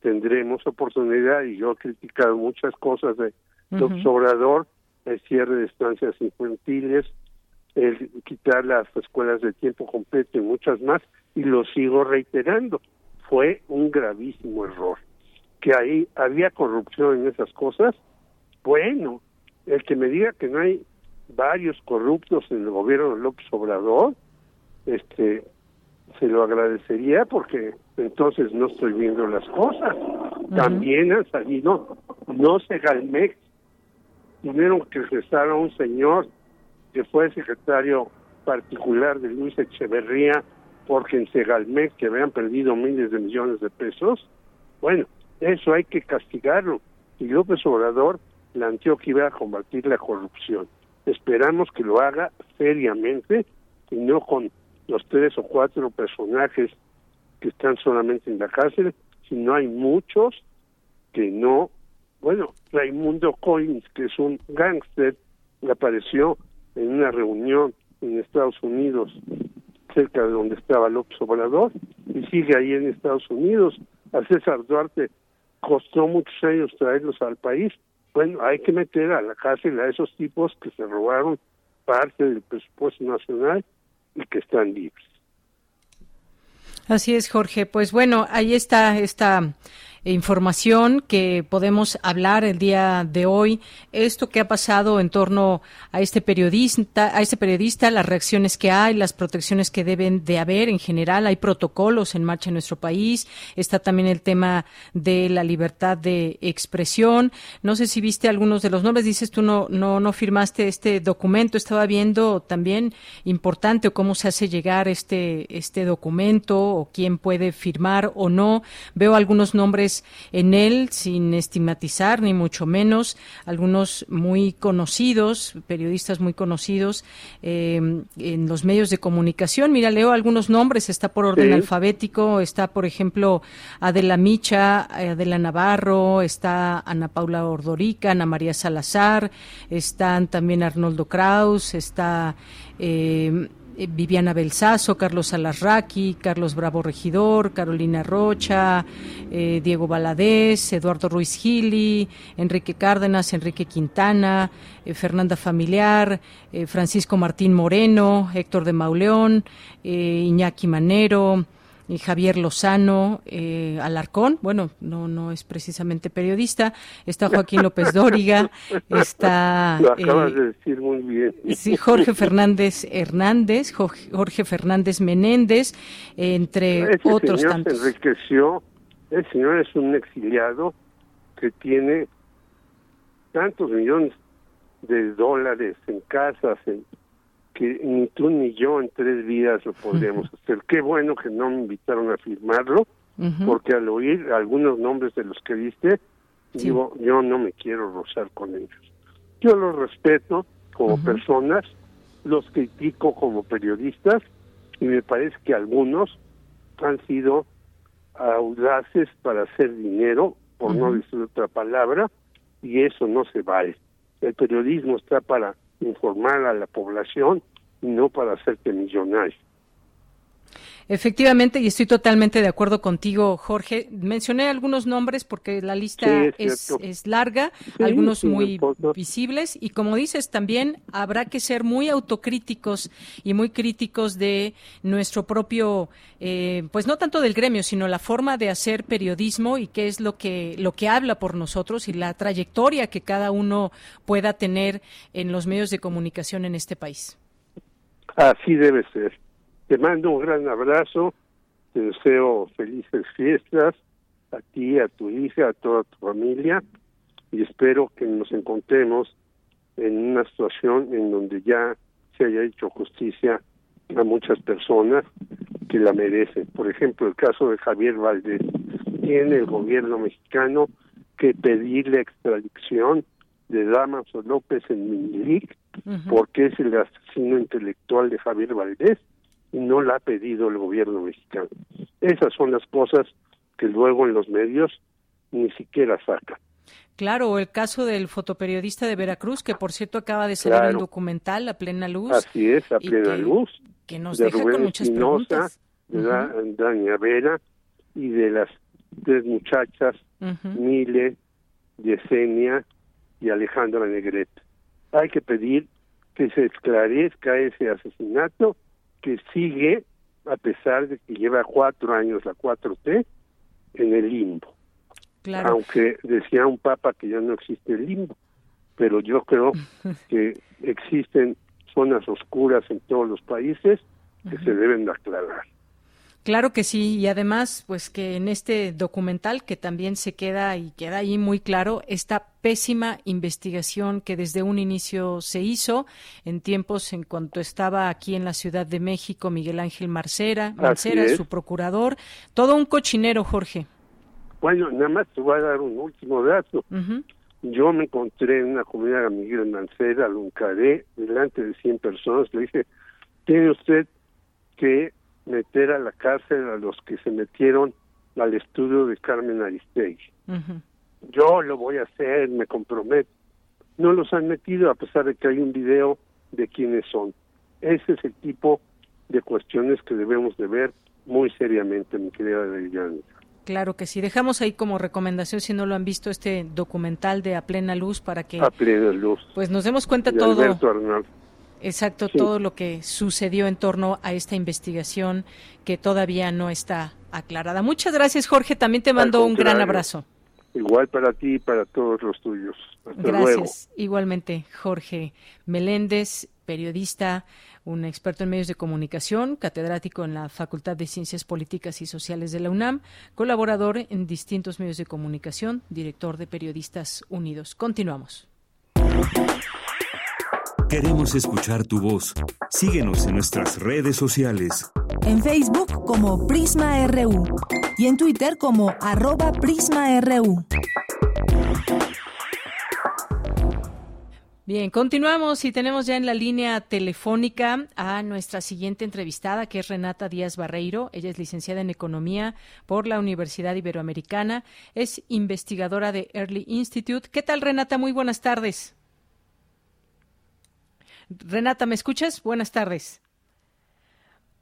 tendremos oportunidad, y yo he criticado muchas cosas de López Obrador, el cierre de estancias infantiles, el quitar las escuelas de tiempo completo y muchas más, y lo sigo reiterando. Fue un gravísimo error. Que ahí había corrupción en esas cosas, bueno, el que me diga que no hay varios corruptos en el gobierno de López Obrador, este, se lo agradecería porque entonces no estoy viendo las cosas. También han salido, no se Galmex, tuvieron que regresar a un señor que fue secretario particular de Luis Echeverría porque en Segalmex que habían perdido miles de millones de pesos. Bueno, eso hay que castigarlo. Y López Obrador planteó que iba a combatir la corrupción. Esperamos que lo haga seriamente y no con los tres o cuatro personajes que están solamente en la cárcel, sino hay muchos que no. Bueno, Raimundo Collins, que es un gángster, apareció en una reunión en Estados Unidos, cerca de donde estaba López Obrador, y sigue ahí en Estados Unidos. A César Duarte costó muchos años traerlos al país. Bueno, hay que meter a la cárcel a esos tipos que se robaron parte del presupuesto nacional y que están libres. Así es, Jorge. Pues bueno, ahí está esta información que podemos hablar el día de hoy. Esto que ha pasado en torno a este periodista, a este periodista, las reacciones que hay, las protecciones que deben de haber en general. Hay protocolos en marcha en nuestro país. Está también el tema de la libertad de expresión. No sé si viste algunos de los nombres. Dices tú no, no, no firmaste este documento. Estaba viendo también importante cómo se hace llegar este, este documento o quién puede firmar o no. Veo algunos nombres en él, sin estigmatizar ni mucho menos, algunos muy conocidos, periodistas muy conocidos em, en los medios de comunicación. Mira, leo algunos nombres, está por orden alfabético, está, por ejemplo, Adela Micha, Adela Navarro, está Ana Paula Ordorica, Ana María Salazar, están también Arnoldo Kraus, está... Eh, eh, Viviana Belsazo, Carlos Alarraqui, Carlos Bravo Regidor, Carolina Rocha, eh, Diego Baladés, Eduardo Ruiz Gili, Enrique Cárdenas, Enrique Quintana, eh, Fernanda Familiar, Francisco Martín Moreno, Héctor de Mauleón, Iñaki Manero, Javier Lozano eh, Alarcón, bueno, no no es precisamente periodista, está Joaquín López Dóriga, está Lo acabas eh, de decir muy bien. Sí, Jorge Fernández Hernández, Jorge Fernández Menéndez, entre Ese otros señor tantos. Se enriqueció, el señor es un exiliado que tiene tantos millones de dólares en casas, en que ni tú ni yo en tres vidas lo podríamos hacer. Qué bueno que no me invitaron a firmarlo, porque al oír algunos nombres de los que diste, digo, yo no me quiero rozar con ellos. Yo los respeto como personas, los critico como periodistas, y me parece que algunos han sido audaces para hacer dinero, por no decir otra palabra, y eso no se vale. El periodismo está para informar a la población no para hacerte millonario. Efectivamente, y estoy totalmente de acuerdo contigo, Jorge. Mencioné algunos nombres porque la lista es, es, larga, algunos muy visibles, y como dices, también habrá que ser muy autocríticos y muy críticos de nuestro propio, eh, pues no tanto del gremio, sino la forma de hacer periodismo y qué es lo que, lo que habla por nosotros y la trayectoria que cada uno pueda tener en los medios de comunicación en este país. Así debe ser. Te mando un gran abrazo, te deseo felices fiestas a ti, a tu hija, a toda tu familia y espero que nos encontremos en una situación en donde ya se haya hecho justicia a muchas personas que la merecen. Por ejemplo, el caso de Javier Valdés. Tiene el gobierno mexicano que pedir la extradición de Damaso López en Minilic, porque es el asesino intelectual de Javier Valdés y no la ha pedido el gobierno mexicano. Esas son las cosas que luego en los medios ni siquiera sacan. Claro, el caso del fotoperiodista de Veracruz, que por cierto acaba de salir el documental A Plena Luz. Así es, A Plena Luz. Que nos deja con muchas preguntas. De Dania Vera y de las tres muchachas, Mile, Yesenia y Alejandra Negrete. hay que pedir que se esclarezca ese asesinato que sigue, a pesar de que lleva cuatro años la 4T, en el limbo. Aunque decía un papa que ya no existe el limbo, pero yo creo que existen zonas oscuras en todos los países que se deben de aclarar. Claro que sí, y además, pues que en este documental que también se queda y queda ahí muy claro esta pésima investigación que desde un inicio se hizo en tiempos en cuanto estaba aquí en la Ciudad de México Miguel Ángel Marcera, Marcera, su procurador, todo un cochinero, Jorge. Bueno, nada más te voy a dar un último dato. Yo me encontré en una comunidad de Miguel Mancera, lo encaré delante de 100 personas, le dije, tiene usted que meter a la cárcel a los que se metieron al estudio de Carmen Aristegui. Yo lo voy a hacer, me comprometo. No los han metido a pesar de que hay un video de quiénes son. Ese es el tipo de cuestiones que debemos de ver muy seriamente, mi querida Deyanira. Claro que sí. Dejamos ahí como recomendación, si no lo han visto, este documental de A Plena Luz para que... A Plena Luz. Pues nos demos cuenta todo. Exacto, todo lo que sucedió en torno a esta investigación que todavía no está aclarada. Muchas gracias, Jorge. También te mando un gran abrazo. Igual para ti y para todos los tuyos. gracias. Igualmente, Jorge Meléndez, periodista, un experto en medios de comunicación, catedrático en la Facultad de Ciencias Políticas y Sociales de la UNAM, colaborador en distintos medios de comunicación, director de Periodistas Unidos. Continuamos. Queremos escuchar tu voz. Síguenos en nuestras redes sociales. En Facebook como Prisma RU y en Twitter como arroba PrismaRU. Bien, continuamos y tenemos ya en la línea telefónica a nuestra siguiente entrevistada, que es Renata Díaz Barreiro. Ella es licenciada en Economía por la Universidad Iberoamericana, es investigadora de Early Institute. ¿Qué tal, Renata? Muy buenas tardes. Renata, ¿me escuchas? Buenas tardes.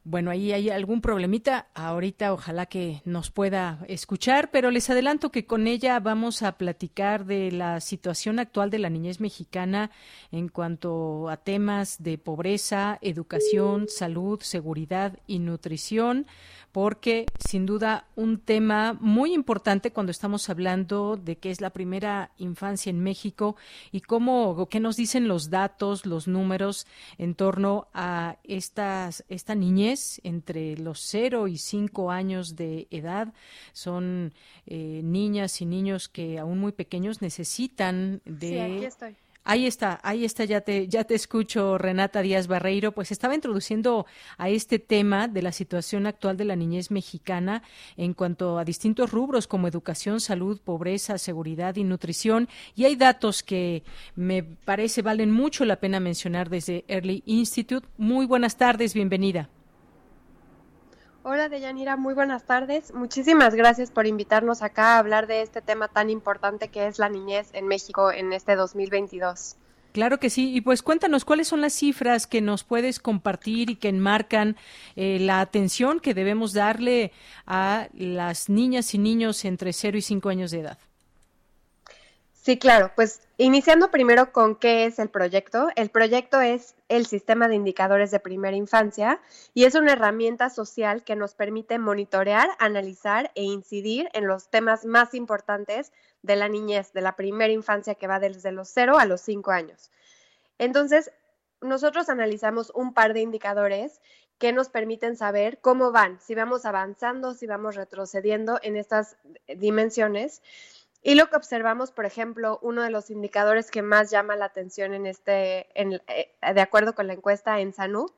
Bueno, ahí hay algún problemita. Ahorita ojalá que nos pueda escuchar, pero les adelanto que con ella vamos a platicar de la situación actual de la niñez mexicana en cuanto a temas de pobreza, educación, salud, seguridad y nutrición porque sin duda un tema muy importante cuando estamos hablando de qué es la primera infancia en México y cómo, qué nos dicen los datos, los números en torno a estas, esta niñez entre los 0 y 5 años de edad. Son eh, niñas y niños que aún muy pequeños necesitan de... Sí, aquí estoy Ahí está, ahí está, ya te, ya te escucho, Renata Díaz Barreiro. Pues estaba introduciendo a este tema de la situación actual de la niñez mexicana en cuanto a distintos rubros como educación, salud, pobreza, seguridad y nutrición. Y hay datos que me parece valen mucho la pena mencionar desde Early Institute. Muy buenas tardes, bienvenida. Hola Deyanira, muy buenas tardes. Muchísimas gracias por invitarnos acá a hablar de este tema tan importante que es la niñez en México en este 2022. Claro que sí. Y pues cuéntanos cuáles son las cifras que nos puedes compartir y que enmarcan eh, la atención que debemos darle a las niñas y niños entre 0 y 5 años de edad. Sí, claro. Pues iniciando primero con qué es el proyecto. El proyecto es el sistema de indicadores de primera infancia y es una herramienta social que nos permite monitorear, analizar e incidir en los temas más importantes de la niñez, de la primera infancia que va desde los 0 a los 5 años. Entonces, nosotros analizamos un par de indicadores que nos permiten saber cómo van, si vamos avanzando, si vamos retrocediendo en estas dimensiones. Y lo que observamos, por ejemplo, uno de los indicadores que más llama la atención en este, eh, de acuerdo con la encuesta en Sanut,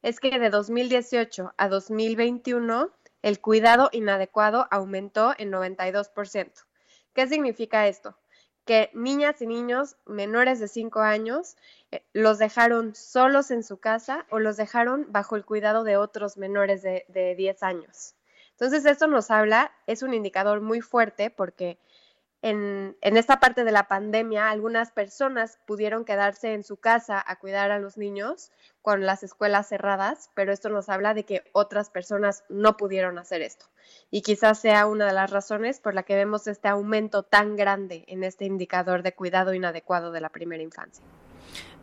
es que de 2018 a 2021 el cuidado inadecuado aumentó en 92%. ¿Qué significa esto? Que niñas y niños menores de 5 años eh, los dejaron solos en su casa o los dejaron bajo el cuidado de otros menores de, de 10 años. Entonces, esto nos habla, es un indicador muy fuerte porque en, esta parte de la pandemia, algunas personas pudieron quedarse en su casa a cuidar a los niños con las escuelas cerradas, pero esto nos habla de que otras personas no pudieron hacer esto. Y quizás sea una de las razones por la que vemos este aumento tan grande en este indicador de cuidado inadecuado de la primera infancia.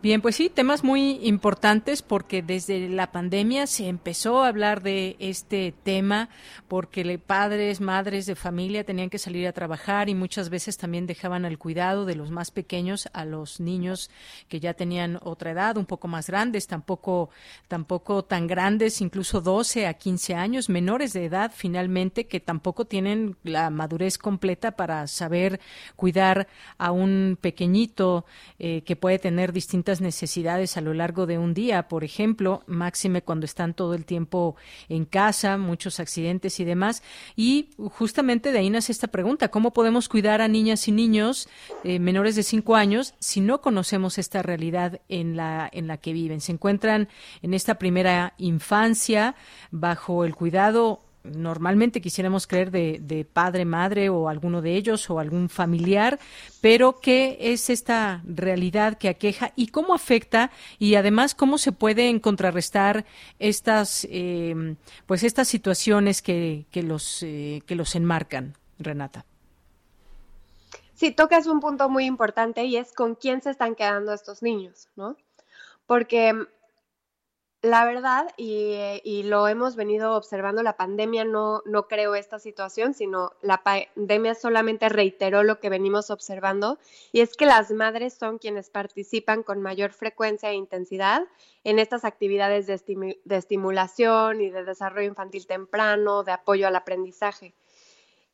Bien, pues sí, temas muy importantes porque desde la pandemia se empezó a hablar de este tema porque padres, madres de familia tenían que salir a trabajar y muchas veces también dejaban al cuidado de los más pequeños a los niños que ya tenían otra edad, un poco más grandes, tampoco tampoco tan grandes, incluso 12 a 15 años, menores de edad finalmente que tampoco tienen la madurez completa para saber cuidar a un pequeñito eh, que puede tener distintas necesidades a lo largo de un día, por ejemplo, máxime cuando están todo el tiempo en casa, muchos accidentes y demás. Y justamente de ahí nace esta pregunta, ¿cómo podemos cuidar a niñas y niños eh, menores de cinco años si no conocemos esta realidad en la, en la que viven? Se encuentran en esta primera infancia bajo el cuidado normalmente quisiéramos creer de, padre, madre o alguno de ellos o algún familiar, pero qué es esta realidad que aqueja y cómo afecta y además cómo se pueden contrarrestar estas, eh, pues estas situaciones que, que los, eh, que los enmarcan, Renata. Sí, tocas un punto muy importante y es con quién se están quedando estos niños, ¿no? Porque la verdad, y, lo hemos venido observando, la pandemia no, no creó esta situación, sino la pandemia solamente reiteró lo que venimos observando, y es que las madres son quienes participan con mayor frecuencia e intensidad en estas actividades de, estimulación y de desarrollo infantil temprano, de apoyo al aprendizaje.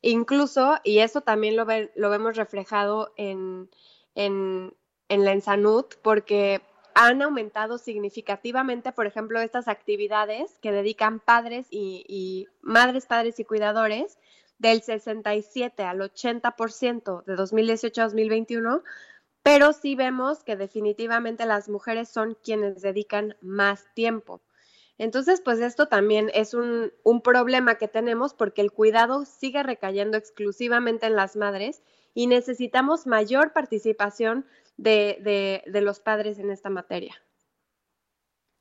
Incluso, y eso también lo, lo vemos reflejado en, en, en la Ensanut, porque han aumentado significativamente, por ejemplo, estas actividades que dedican padres y, madres, padres y cuidadores del 67 al 80% de 2018 a 2021, pero sí vemos que definitivamente las mujeres son quienes dedican más tiempo. Entonces, pues esto también es un, un, problema que tenemos porque el cuidado sigue recayendo exclusivamente en las madres y necesitamos mayor participación de, de, los padres en esta materia.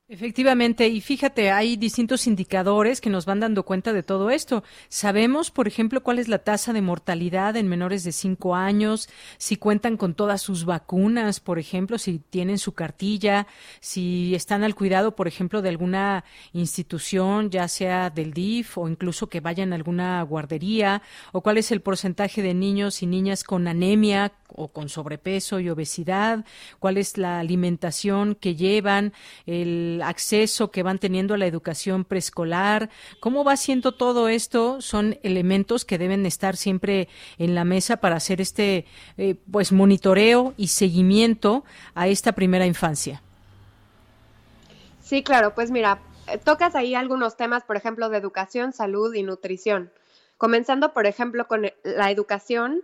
Efectivamente, y fíjate, hay distintos indicadores que nos van dando cuenta de todo esto. Sabemos, por ejemplo, cuál es la tasa de mortalidad en menores de cinco años, si cuentan con todas sus vacunas, por ejemplo, si tienen su cartilla, si están al cuidado, por ejemplo, de alguna institución, ya sea del DIF o incluso que vayan a alguna guardería, o cuál es el porcentaje de niños y niñas con anemia o con sobrepeso y obesidad, cuál es la alimentación que llevan, el acceso que van teniendo a la educación preescolar. ¿Cómo va siendo todo esto? Son elementos que deben estar siempre en la mesa para hacer este eh, pues monitoreo y seguimiento a esta primera infancia. Sí, claro, pues mira, tocas ahí algunos temas, por ejemplo, de educación, salud y nutrición. Comenzando, por ejemplo, con la educación,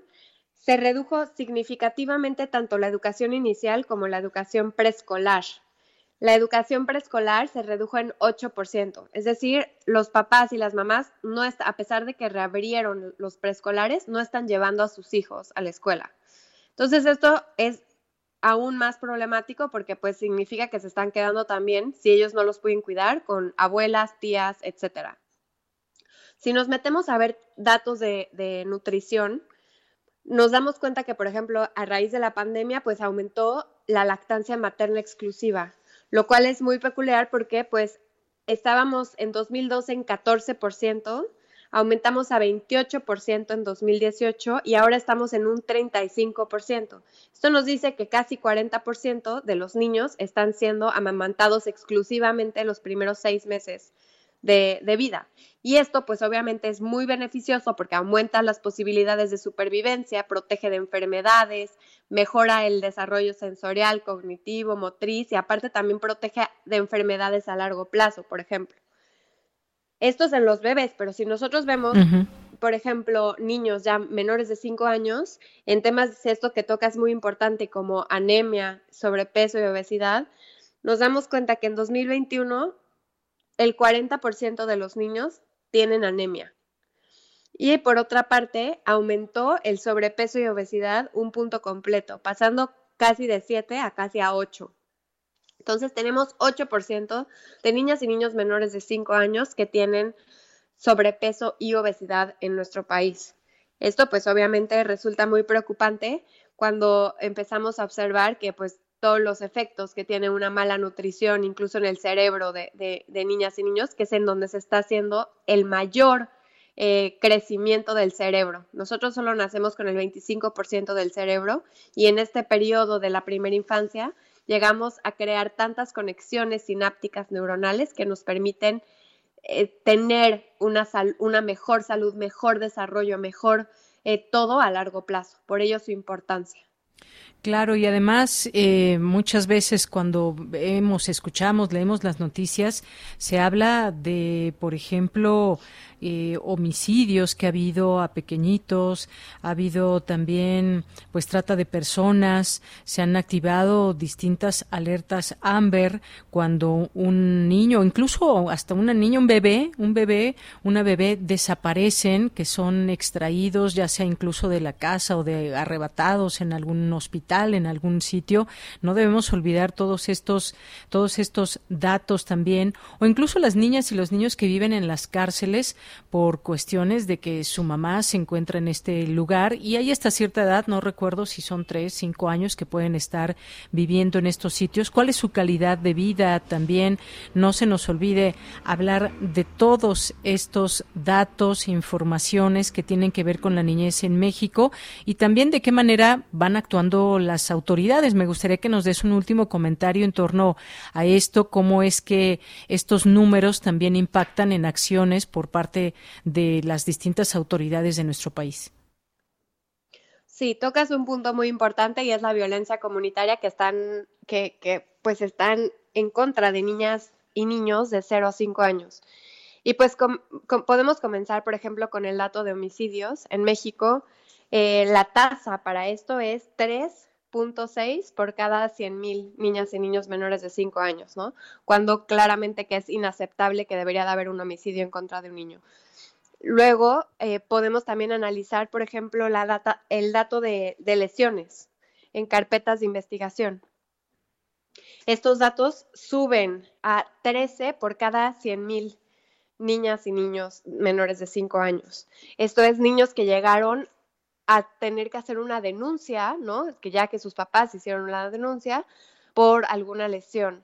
se redujo significativamente tanto la educación inicial como la educación preescolar la educación preescolar se redujo en 8%. Es decir, los papás y las mamás, no a pesar de que reabrieron los preescolares, no están llevando a sus hijos a la escuela. Entonces, esto es aún más problemático porque pues significa que se están quedando también, si ellos no los pueden cuidar, con abuelas, tías, etc. Si nos metemos a ver datos de, de nutrición, nos damos cuenta que, por ejemplo, a raíz de la pandemia, pues aumentó la lactancia materna exclusiva lo cual es muy peculiar porque pues estábamos en 2012 en 14%, aumentamos a 28% en 2018 y ahora estamos en un 35%. Esto nos dice que casi 40% de los niños están siendo amamantados exclusivamente los primeros seis meses de, vida. Y esto pues obviamente es muy beneficioso porque aumenta las posibilidades de supervivencia, protege de enfermedades, mejora el desarrollo sensorial, cognitivo, motriz y aparte también protege de enfermedades a largo plazo, por ejemplo. Esto es en los bebés, pero si nosotros vemos, por ejemplo, niños ya menores de 5 años, en temas de esto que toca es muy importante como anemia, sobrepeso y obesidad, nos damos cuenta que en 2021 el 40% de los niños tienen anemia. Y por otra parte, aumentó el sobrepeso y obesidad un punto completo, pasando casi de 7 a casi a 8. Entonces tenemos 8% de niñas y niños menores de 5 años que tienen sobrepeso y obesidad en nuestro país. Esto pues obviamente resulta muy preocupante cuando empezamos a observar que pues todos los efectos que tiene una mala nutrición, incluso en el cerebro de, niñas y niños, que es en donde se está haciendo el mayor eh, crecimiento del cerebro. Nosotros solo nacemos con el 25% del cerebro y en este periodo de la primera infancia llegamos a crear tantas conexiones sinápticas neuronales que nos permiten eh, tener una, una mejor salud, mejor desarrollo, mejor eh, todo a largo plazo. Por ello su importancia. Claro, y además eh, muchas veces cuando vemos, escuchamos, leemos las noticias, se habla de, por ejemplo, eh, homicidios que ha habido a pequeñitos, ha habido también pues trata de personas, se han activado distintas alertas Amber cuando un niño, incluso hasta una niña, un bebé, un bebé, una bebé desaparecen, que son extraídos ya sea incluso de la casa o de arrebatados en algún hospital, en algún sitio. No debemos olvidar todos estos, todos estos datos también, o incluso las niñas y los niños que viven en las cárceles por cuestiones de que su mamá se encuentra en este lugar y hay hasta cierta edad, no recuerdo si son tres, cinco años que pueden estar viviendo en estos sitios. ¿Cuál es su calidad de vida también? No se nos olvide hablar de todos estos datos, informaciones que tienen que ver con la niñez en México y también de qué manera van actuando las autoridades. Me gustaría que nos des un último comentario en torno a esto, cómo es que estos números también impactan en acciones por parte de las distintas autoridades de nuestro país. Sí, tocas un punto muy importante y es la violencia comunitaria que están, que pues están en contra de niñas y niños de 0 a 5 años. Y pues podemos comenzar, por ejemplo, con el dato de homicidios. En México, eh, la tasa para esto es 3.6 por cada 100.000 niñas y niños menores de 5 años, ¿no? Cuando claramente que es inaceptable que debería de haber un homicidio en contra de un niño. Luego eh, podemos también analizar, por ejemplo, el dato de, lesiones en carpetas de investigación. Estos datos suben a 13 por cada 100.000 niñas y niños menores de 5 años. Esto es niños que llegaron a tener que hacer una denuncia, ¿no? Que ya que sus papás hicieron la denuncia por alguna lesión.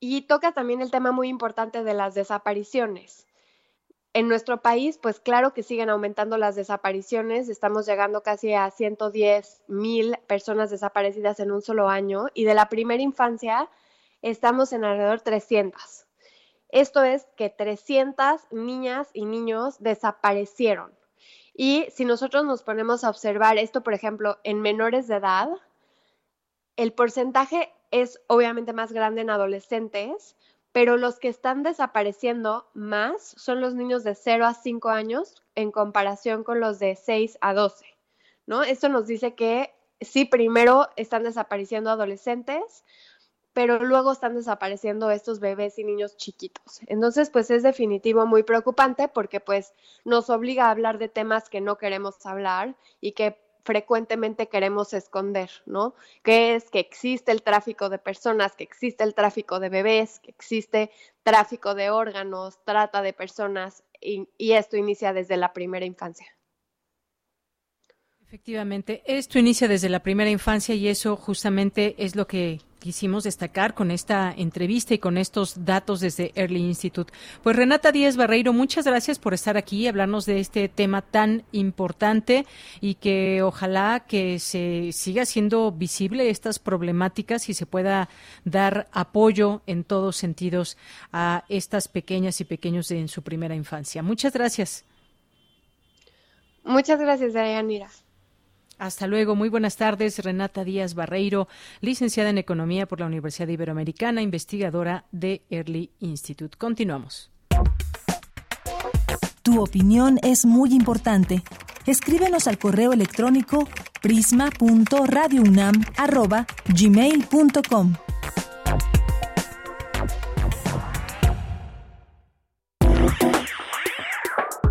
Y toca también el tema muy importante de las desapariciones. En nuestro país, pues claro que siguen aumentando las desapariciones, estamos llegando casi a 110 mil personas desaparecidas en un solo año y de la primera infancia estamos en alrededor 300. Esto es que 300 niñas y niños desaparecieron. Y si nosotros nos ponemos a observar esto, por ejemplo, en menores de edad, el porcentaje es obviamente más grande en adolescentes, pero los que están desapareciendo más son los niños de 0 a 5 años en comparación con los de 6 a 12, ¿no? Esto nos dice que sí, primero están desapareciendo adolescentes, pero luego están desapareciendo estos bebés y niños chiquitos. Entonces, pues es definitivo muy preocupante porque pues nos obliga a hablar de temas que no queremos hablar y que frecuentemente queremos esconder, ¿no? Que es que existe el tráfico de personas, que existe el tráfico de bebés, que existe tráfico de órganos, trata de personas, y, y esto inicia desde la primera infancia. Efectivamente, esto inicia desde la primera infancia y eso justamente es lo que quisimos destacar con esta entrevista y con estos datos desde Early Institute. Pues Renata Díaz Barreiro, muchas gracias por estar aquí y hablarnos de este tema tan importante y que ojalá que se siga siendo visible estas problemáticas y se pueda dar apoyo en todos sentidos a estas pequeñas y pequeños en su primera infancia. Muchas gracias. Muchas gracias, Dayanira. Hasta luego. Muy buenas tardes. Renata Díaz Barreiro, licenciada en Economía por la Universidad Iberoamericana, investigadora de Early Institute. Continuamos. Tu opinión es muy importante. Escríbenos al correo electrónico prisma.radiounam@gmail.com.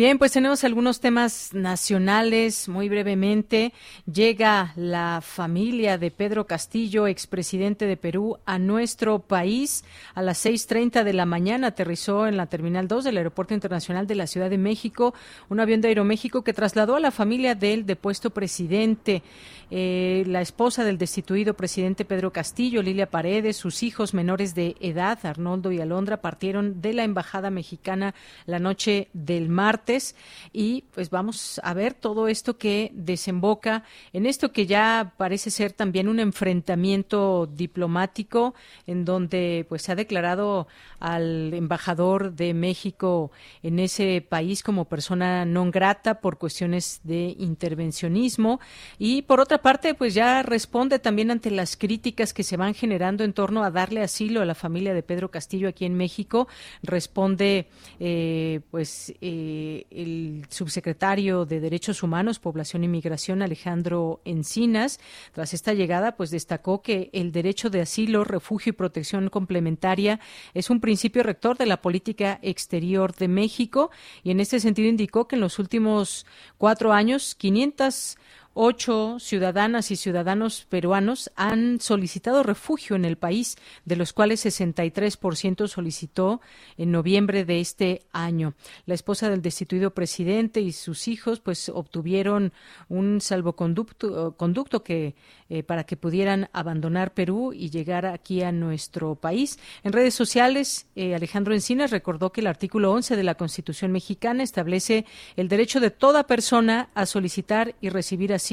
Bien, pues tenemos algunos temas nacionales muy brevemente. Llega la familia de Pedro Castillo, expresidente de Perú, a nuestro país a las 6.30 de la mañana. Aterrizó en la Terminal 2 del Aeropuerto Internacional de la Ciudad de México, un avión de Aeroméxico que trasladó a la familia del depuesto presidente. Eh, la esposa del destituido presidente Pedro Castillo, Lilia Paredes, sus hijos menores de edad, Arnoldo y Alondra, partieron de la Embajada Mexicana la noche del martes y pues vamos a ver todo esto que desemboca en esto que ya parece ser también un enfrentamiento diplomático en donde pues se ha declarado al embajador de México en ese país como persona non grata por cuestiones de intervencionismo y por otra parte, pues ya responde también ante las críticas que se van generando en torno a darle asilo a la familia de Pedro Castillo aquí en México. Responde, eh, pues, eh, el subsecretario de Derechos Humanos, Población y Migración, Alejandro Encinas. Tras esta llegada, pues destacó que el derecho de asilo, refugio y protección complementaria es un principio rector de la política exterior de México y en este sentido indicó que en los últimos cuatro años 500 Ocho ciudadanas y ciudadanos peruanos han solicitado refugio en el país, de los cuales 63% solicitó en noviembre de este año. La esposa del destituido presidente y sus hijos pues obtuvieron un salvoconducto conducto que eh, para que pudieran abandonar Perú y llegar aquí a nuestro país. En redes sociales, eh, Alejandro Encinas recordó que el artículo 11 de la Constitución mexicana establece el derecho de toda persona a solicitar y recibir asilo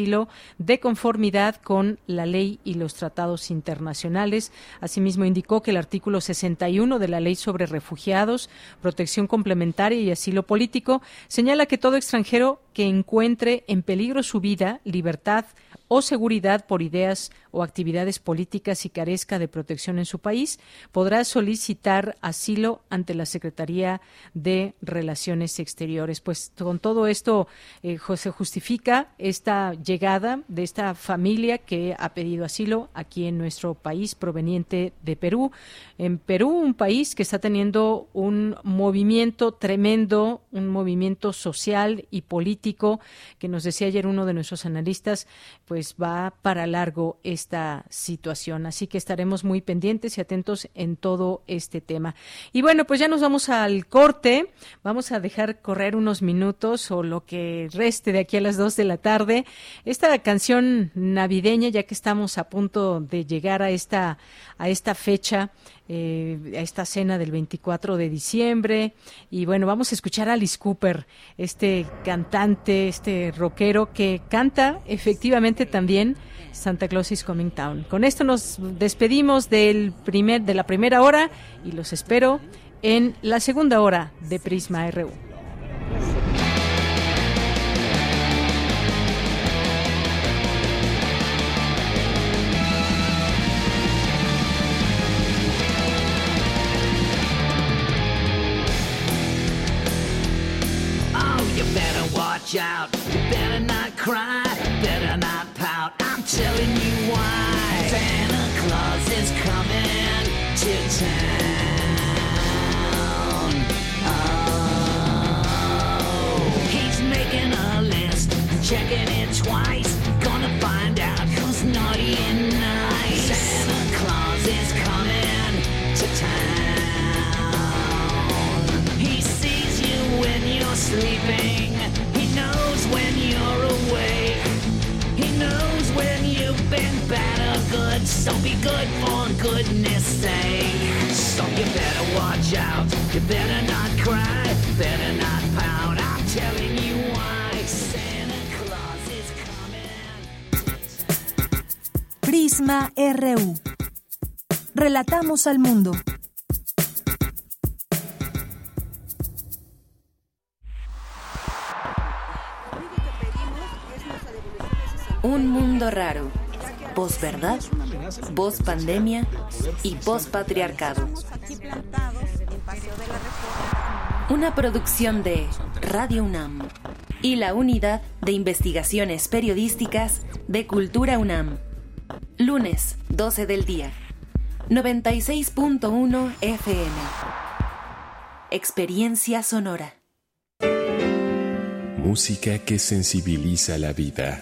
de conformidad con la ley y los tratados internacionales. Asimismo, indicó que el artículo 61 de la Ley sobre Refugiados, Protección Complementaria y Asilo Político señala que todo extranjero que encuentre en peligro su vida, libertad o seguridad por ideas o actividades políticas y carezca de protección en su país, podrá solicitar asilo ante la Secretaría de Relaciones Exteriores. Pues con todo esto eh, se justifica esta llegada de esta familia que ha pedido asilo aquí en nuestro país proveniente de Perú. En Perú, un país que está teniendo un movimiento tremendo, un movimiento social y político que nos decía ayer uno de nuestros analistas, pues va para largo esta situación. Así que estaremos muy pendientes y atentos en todo este tema. Y bueno, pues ya nos vamos al corte. Vamos a dejar correr unos minutos o lo que reste de aquí a las dos de la tarde. Esta canción navideña, ya que estamos a punto de llegar a esta, a esta fecha, eh, a esta cena del 24 de diciembre. Y bueno, vamos a escuchar a Alice Cooper, este cantante, este rockero que canta efectivamente también Santa Claus is Coming Town. Con esto nos despedimos del primer, de la primera hora y los espero en la segunda hora de Prisma RU. Cry, good, so be good for goodness sake. So you better watch out, you better not cry, better not pout. I'm telling you why Santa Claus is coming. Prisma RU. Relatamos al mundo. Un mundo raro. Post pandemia y post patriarcado. Una producción de Radio UNAM y la Unidad de Investigaciones Periodísticas de Cultura UNAM. Lunes, 12 del día. 96.1 FM. Experiencia sonora. música que sensibiliza la vida.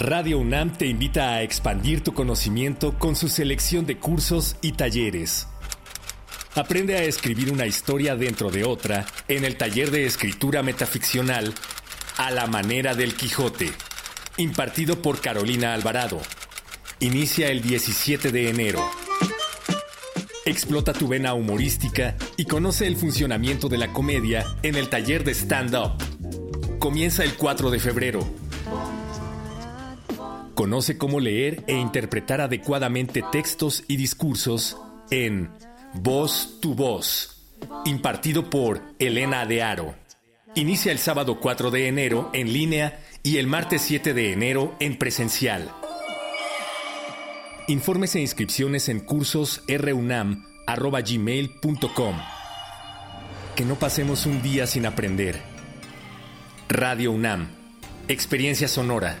Radio UNAM te invita a expandir tu conocimiento con su selección de cursos y talleres. Aprende a escribir una historia dentro de otra en el taller de escritura metaficcional A la manera del Quijote, impartido por Carolina Alvarado. Inicia el 17 de enero. Explota tu vena humorística y conoce el funcionamiento de la comedia en el taller de stand-up. Comienza el 4 de febrero. Conoce cómo leer e interpretar adecuadamente textos y discursos en Voz tu Voz, impartido por Elena de Aro. Inicia el sábado 4 de enero en línea y el martes 7 de enero en presencial. Informes e inscripciones en cursos runam.gmail.com. Que no pasemos un día sin aprender. Radio UNAM. Experiencia sonora.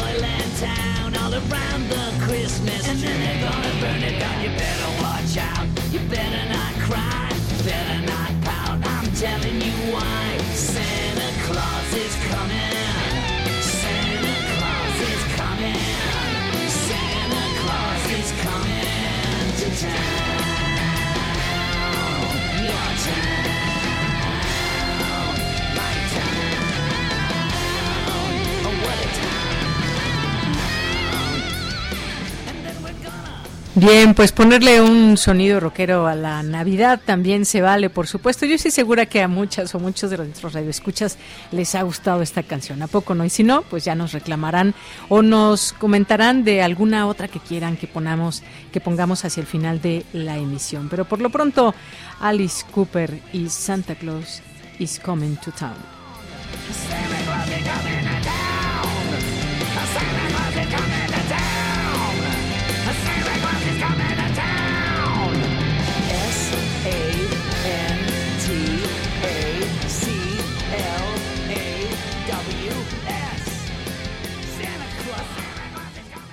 Toyland town all around the Christmas tree. And then they're gonna burn it down. You better watch out. You better not cry. Better not pout. I'm telling you why. Santa Claus is coming. Santa Claus is coming. Santa Claus is coming to town. Bien, pues ponerle un sonido rockero a la Navidad también se vale, por supuesto. Yo estoy segura que a muchas o muchos de nuestros radioescuchas les ha gustado esta canción. ¿A poco no? Y si no, pues ya nos reclamarán o nos comentarán de alguna otra que quieran que ponamos, que pongamos hacia el final de la emisión. Pero por lo pronto, Alice Cooper y Santa Claus is coming to town.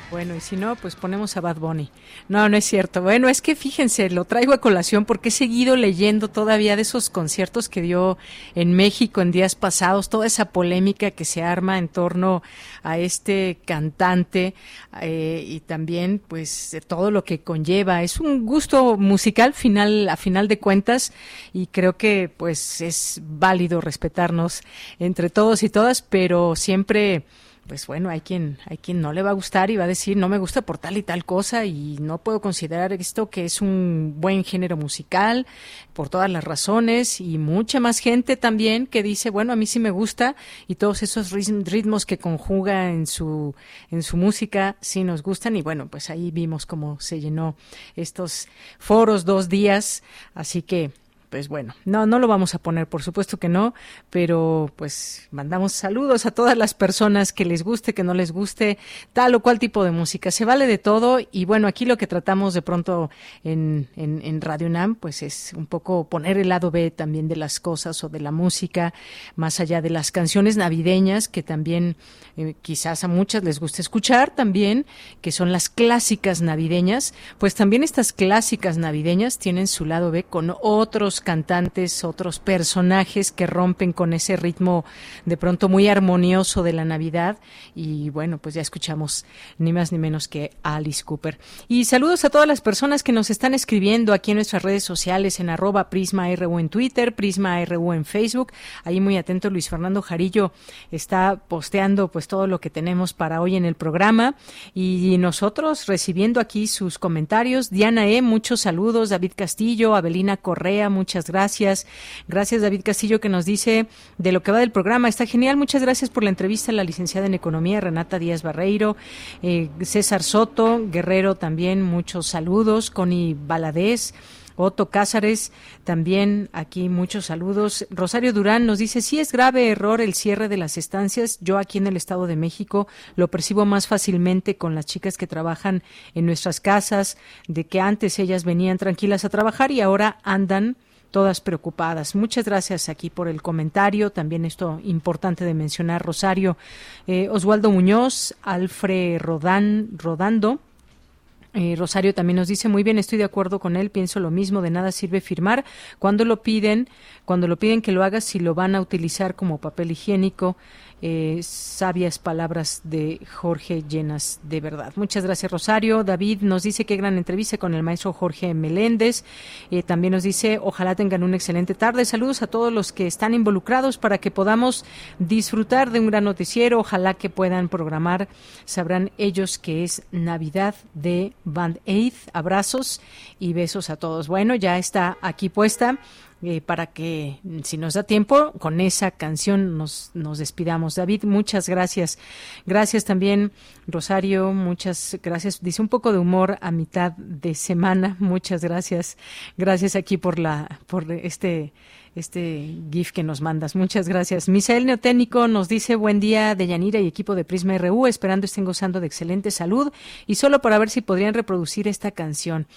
Bueno, y si no, pues ponemos a Bad Bunny. No, no es cierto. Bueno, es que fíjense, lo traigo a colación porque he seguido leyendo todavía de esos conciertos que dio en México en días pasados, toda esa polémica que se arma en torno a este cantante eh, y también, pues, todo lo que conlleva. Es un gusto musical final, a final de cuentas, y creo que, pues, es válido respetarnos entre todos y todas, pero siempre pues bueno, hay quien, hay quien no le va a gustar y va a decir no me gusta por tal y tal cosa y no puedo considerar esto que es un buen género musical por todas las razones y mucha más gente también que dice bueno a mí sí me gusta y todos esos ritmos que conjuga en su en su música sí nos gustan y bueno pues ahí vimos cómo se llenó estos foros dos días. Así que pues bueno, no, no lo vamos a poner, por supuesto que no, pero pues mandamos saludos a todas las personas que les guste, que no les guste, tal o cual tipo de música. Se vale de todo y bueno, aquí lo que tratamos de pronto en, en, Radio NAM, pues es un poco poner el lado B también de las cosas o de la música, más allá de las canciones navideñas, que también eh, quizás a muchas les guste escuchar también, que son las clásicas navideñas, pues también estas clásicas navideñas tienen su lado B con otros cantantes, otros personajes que rompen con ese ritmo de pronto muy armonioso de la Navidad. Y bueno, pues ya escuchamos ni más ni menos que Alice Cooper. Y saludos a todas las personas que nos están escribiendo aquí en nuestras redes sociales, en arroba Prisma RU en Twitter, Prisma RU en Facebook. Ahí muy atento Luis Fernando Jarillo está posteando pues todo lo que tenemos para hoy en el programa. Y nosotros recibiendo aquí sus comentarios. Diana E, muchos saludos. David Castillo, Abelina Correa, muchas gracias. Gracias, David Castillo, que nos dice de lo que va del programa. Está genial. Muchas gracias por la entrevista la licenciada en Economía, Renata Díaz Barreiro. Eh, César Soto, Guerrero también, muchos saludos. Connie Baladés. Otto Cázares, también aquí muchos saludos. Rosario Durán nos dice, sí es grave error el cierre de las estancias. Yo aquí en el Estado de México lo percibo más fácilmente con las chicas que trabajan en nuestras casas, de que antes ellas venían tranquilas a trabajar y ahora andan todas preocupadas. Muchas gracias aquí por el comentario. También esto importante de mencionar, Rosario. Eh, Oswaldo Muñoz, Alfred Rodán, Rodando. Eh, Rosario también nos dice muy bien, estoy de acuerdo con él, pienso lo mismo, de nada sirve firmar cuando lo piden, cuando lo piden que lo hagas si lo van a utilizar como papel higiénico eh, sabias palabras de Jorge llenas de verdad. Muchas gracias, Rosario. David nos dice qué gran entrevista con el maestro Jorge Meléndez. Eh, también nos dice, ojalá tengan una excelente tarde. Saludos a todos los que están involucrados para que podamos disfrutar de un gran noticiero. Ojalá que puedan programar. Sabrán ellos que es Navidad de Band Aid. Abrazos y besos a todos. Bueno, ya está aquí puesta eh, para que, si nos da tiempo, con esa canción nos, nos despidamos. David, muchas gracias. Gracias también, Rosario, muchas gracias. Dice un poco de humor a mitad de semana. Muchas gracias. Gracias aquí por la, por este este GIF que nos mandas. Muchas gracias. Misael Neotécnico nos dice buen día de Yanira y equipo de Prisma RU, esperando estén gozando de excelente salud y solo para ver si podrían reproducir esta canción.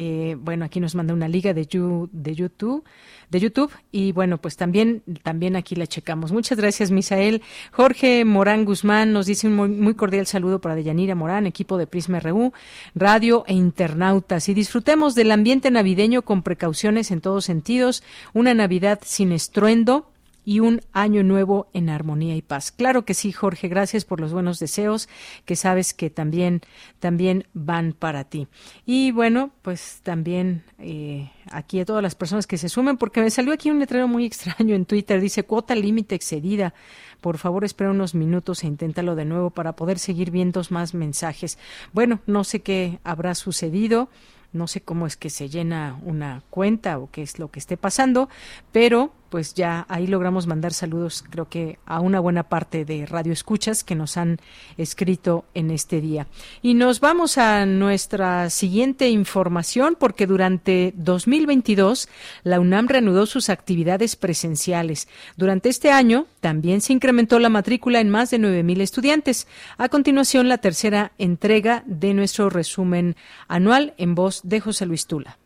Eh, bueno, aquí nos manda una liga de, YouTube de YouTube y bueno, pues también también aquí la checamos. Muchas gracias, Misael. Jorge Morán Guzmán nos dice un muy, cordial saludo para Deyanira Morán, equipo de Prisma RU, radio e internautas y disfrutemos del ambiente navideño con precauciones en todos sentidos, una Navidad sin estruendo y un año nuevo en armonía y paz. Claro que sí, Jorge, gracias por los buenos deseos que sabes que también, también van para ti. Y bueno, pues también eh, aquí a todas las personas que se sumen, porque me salió aquí un letrero muy extraño en Twitter, dice cuota límite excedida. Por favor, espera unos minutos e inténtalo de nuevo para poder seguir viendo más mensajes. Bueno, no sé qué habrá sucedido no sé cómo es que se llena una cuenta o qué es lo que esté pasando, pero pues ya ahí logramos mandar saludos, creo que a una buena parte de Radio Escuchas que nos han escrito en este día. Y nos vamos a nuestra siguiente información porque durante 2022 la UNAM reanudó sus actividades presenciales. Durante este año también se incrementó la matrícula en más de 9.000 estudiantes. A continuación, la tercera entrega de nuestro resumen anual en voz de José Luis Tula.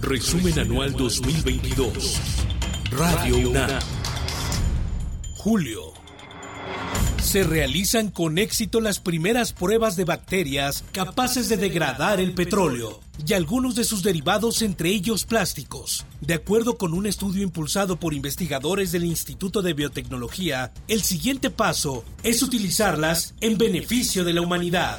Resumen anual 2022. Radio UNAM. Julio. Se realizan con éxito las primeras pruebas de bacterias capaces de degradar el petróleo y algunos de sus derivados, entre ellos plásticos. De acuerdo con un estudio impulsado por investigadores del Instituto de Biotecnología, el siguiente paso es utilizarlas en beneficio de la humanidad.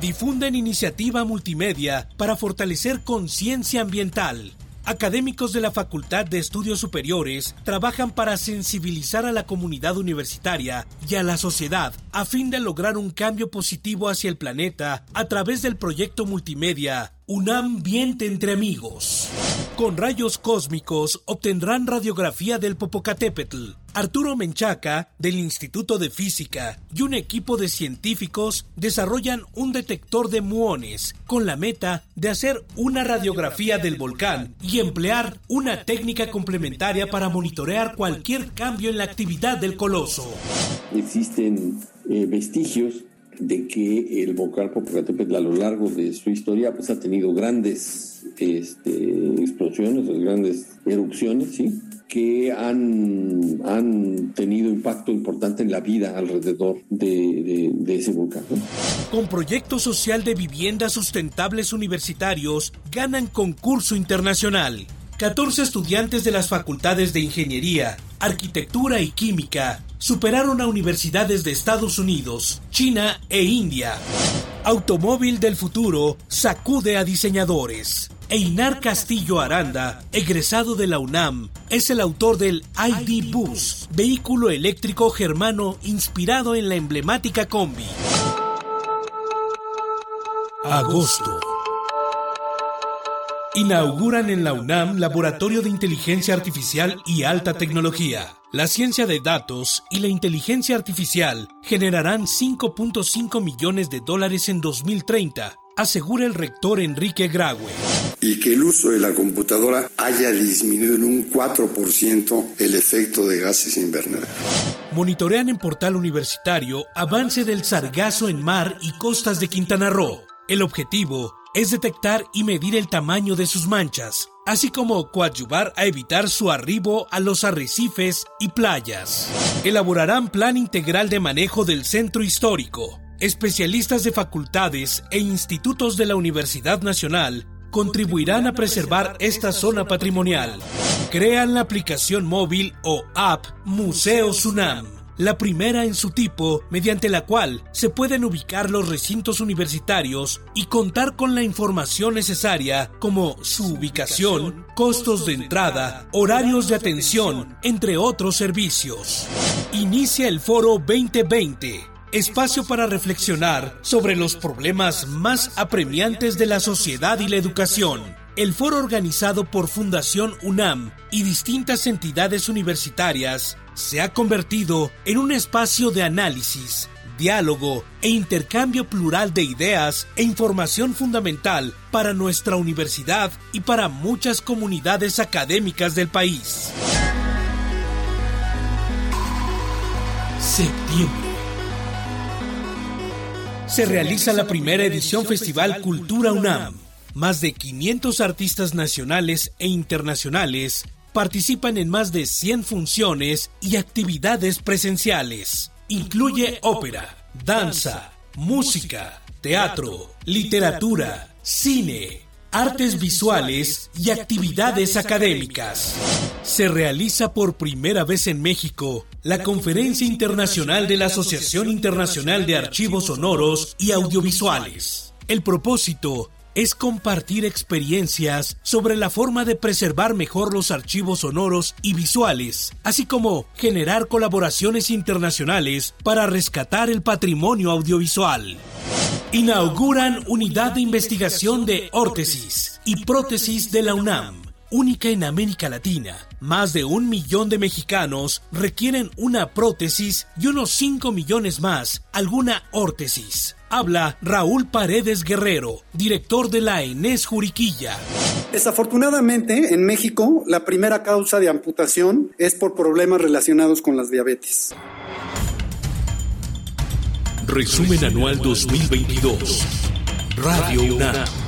Difunden iniciativa multimedia para fortalecer conciencia ambiental académicos de la Facultad de Estudios Superiores trabajan para sensibilizar a la comunidad universitaria y a la sociedad a fin de lograr un cambio positivo hacia el planeta a través del proyecto multimedia un ambiente entre amigos. Con rayos cósmicos obtendrán radiografía del Popocatépetl. Arturo Menchaca, del Instituto de Física, y un equipo de científicos desarrollan un detector de muones con la meta de hacer una radiografía del volcán y emplear una técnica complementaria para monitorear cualquier cambio en la actividad del coloso. Existen eh, vestigios de que el volcán Popocatépetl a lo largo de su historia pues ha tenido grandes este, explosiones, grandes erupciones, ¿sí? que han, han tenido impacto importante en la vida alrededor de, de, ese volcán. Con proyecto social de viviendas sustentables universitarios, ganan concurso internacional. 14 estudiantes de las facultades de Ingeniería, Arquitectura y Química superaron a universidades de Estados Unidos, China e India. Automóvil del futuro sacude a diseñadores. Einar Castillo Aranda, egresado de la UNAM, es el autor del ID Bus, vehículo eléctrico germano inspirado en la emblemática combi. Agosto. Inauguran en la UNAM Laboratorio de Inteligencia Artificial y Alta Tecnología. La ciencia de datos y la inteligencia artificial generarán 5.5 millones de dólares en 2030, asegura el rector Enrique Graue. Y que el uso de la computadora haya disminuido en un 4% el efecto de gases invernadero. Monitorean en portal universitario avance del sargazo en mar y costas de Quintana Roo. El objetivo es detectar y medir el tamaño de sus manchas, así como coadyuvar a evitar su arribo a los arrecifes y playas. Elaborarán plan integral de manejo del centro histórico. Especialistas de facultades e institutos de la Universidad Nacional contribuirán a preservar esta zona patrimonial. Crean la aplicación móvil o app Museo Sunam la primera en su tipo mediante la cual se pueden ubicar los recintos universitarios y contar con la información necesaria como su ubicación, costos de entrada, horarios de atención, entre otros servicios. Inicia el foro 2020 espacio para reflexionar sobre los problemas más apremiantes de la sociedad y la educación. El foro organizado por Fundación UNAM y distintas entidades universitarias se ha convertido en un espacio de análisis, diálogo e intercambio plural de ideas e información fundamental para nuestra universidad y para muchas comunidades académicas del país. Septiembre. Se realiza la primera edición Festival Cultura UNAM. Más de 500 artistas nacionales e internacionales participan en más de 100 funciones y actividades presenciales. Incluye ópera, danza, música, teatro, literatura, cine, artes visuales y actividades académicas. Se realiza por primera vez en México la Conferencia Internacional de la Asociación Internacional de Archivos Sonoros y Audiovisuales. El propósito es compartir experiencias sobre la forma de preservar mejor los archivos sonoros y visuales, así como generar colaboraciones internacionales para rescatar el patrimonio audiovisual. Inauguran unidad de investigación de órtesis y prótesis de la UNAM única en América Latina. Más de un millón de mexicanos requieren una prótesis y unos 5 millones más alguna órtesis. Habla Raúl Paredes Guerrero, director de la ENES Juriquilla. Desafortunadamente, en México, la primera causa de amputación es por problemas relacionados con las diabetes. Resumen anual 2022. Radio UNAM.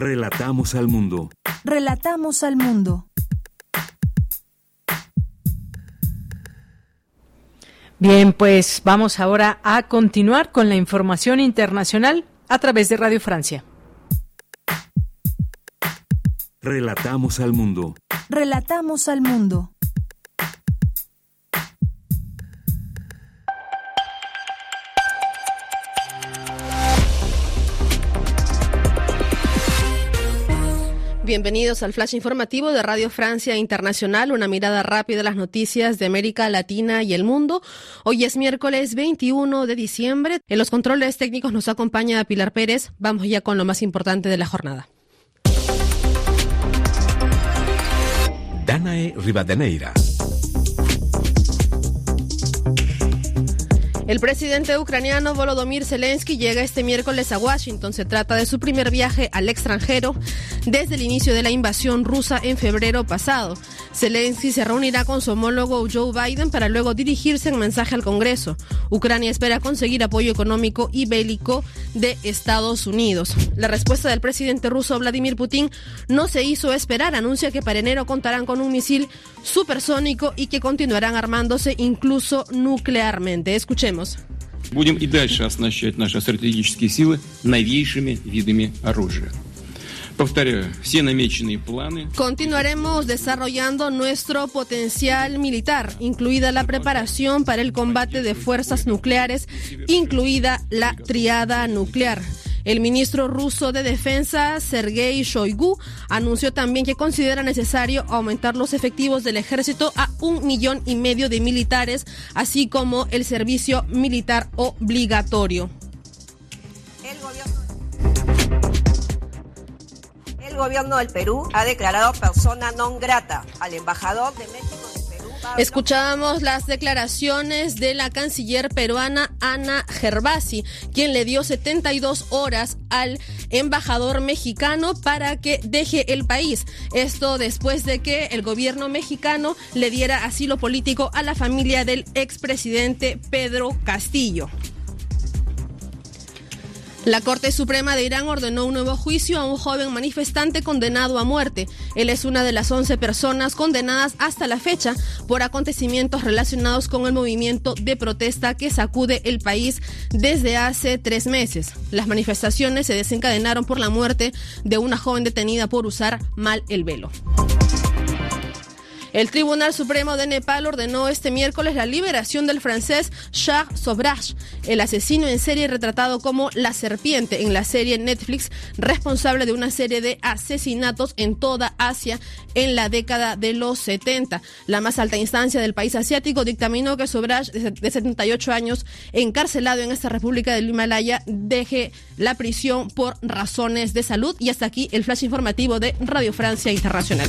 Relatamos al mundo. Relatamos al mundo. Bien, pues vamos ahora a continuar con la información internacional a través de Radio Francia. Relatamos al mundo. Relatamos al mundo. Bienvenidos al flash informativo de Radio Francia Internacional, una mirada rápida a las noticias de América Latina y el mundo. Hoy es miércoles 21 de diciembre. En los controles técnicos nos acompaña Pilar Pérez. Vamos ya con lo más importante de la jornada. Danae Rivadeneira. El presidente ucraniano Volodymyr Zelensky llega este miércoles a Washington. Se trata de su primer viaje al extranjero desde el inicio de la invasión rusa en febrero pasado. Zelensky se reunirá con su homólogo Joe Biden para luego dirigirse en mensaje al Congreso. Ucrania espera conseguir apoyo económico y bélico de Estados Unidos. La respuesta del presidente ruso Vladimir Putin no se hizo esperar. Anuncia que para enero contarán con un misil supersónico y que continuarán armándose incluso nuclearmente. Escuchemos. Будем и дальше оснащать наши стратегические силы новейшими видами оружия. Повторяю, все намеченные планы... Continuaremos desarrollando nuestro potencial militar, incluida la preparación para el combate de fuerzas nucleares, incluida la triada nuclear. El ministro ruso de Defensa, Sergei Shoigu, anunció también que considera necesario aumentar los efectivos del ejército a un millón y medio de militares, así como el servicio militar obligatorio. El gobierno del Perú ha declarado persona non grata al embajador de México. Escuchábamos las declaraciones de la canciller peruana Ana Gervasi, quien le dio 72 horas al embajador mexicano para que deje el país. Esto después de que el gobierno mexicano le diera asilo político a la familia del expresidente Pedro Castillo. La Corte Suprema de Irán ordenó un nuevo juicio a un joven manifestante condenado a muerte. Él es una de las 11 personas condenadas hasta la fecha por acontecimientos relacionados con el movimiento de protesta que sacude el país desde hace tres meses. Las manifestaciones se desencadenaron por la muerte de una joven detenida por usar mal el velo. El Tribunal Supremo de Nepal ordenó este miércoles la liberación del francés Charles Sobrach, el asesino en serie retratado como la serpiente en la serie Netflix, responsable de una serie de asesinatos en toda Asia en la década de los 70. La más alta instancia del país asiático dictaminó que Sobrach, de 78 años, encarcelado en esta República del Himalaya, deje la prisión por razones de salud. Y hasta aquí el flash informativo de Radio Francia Internacional.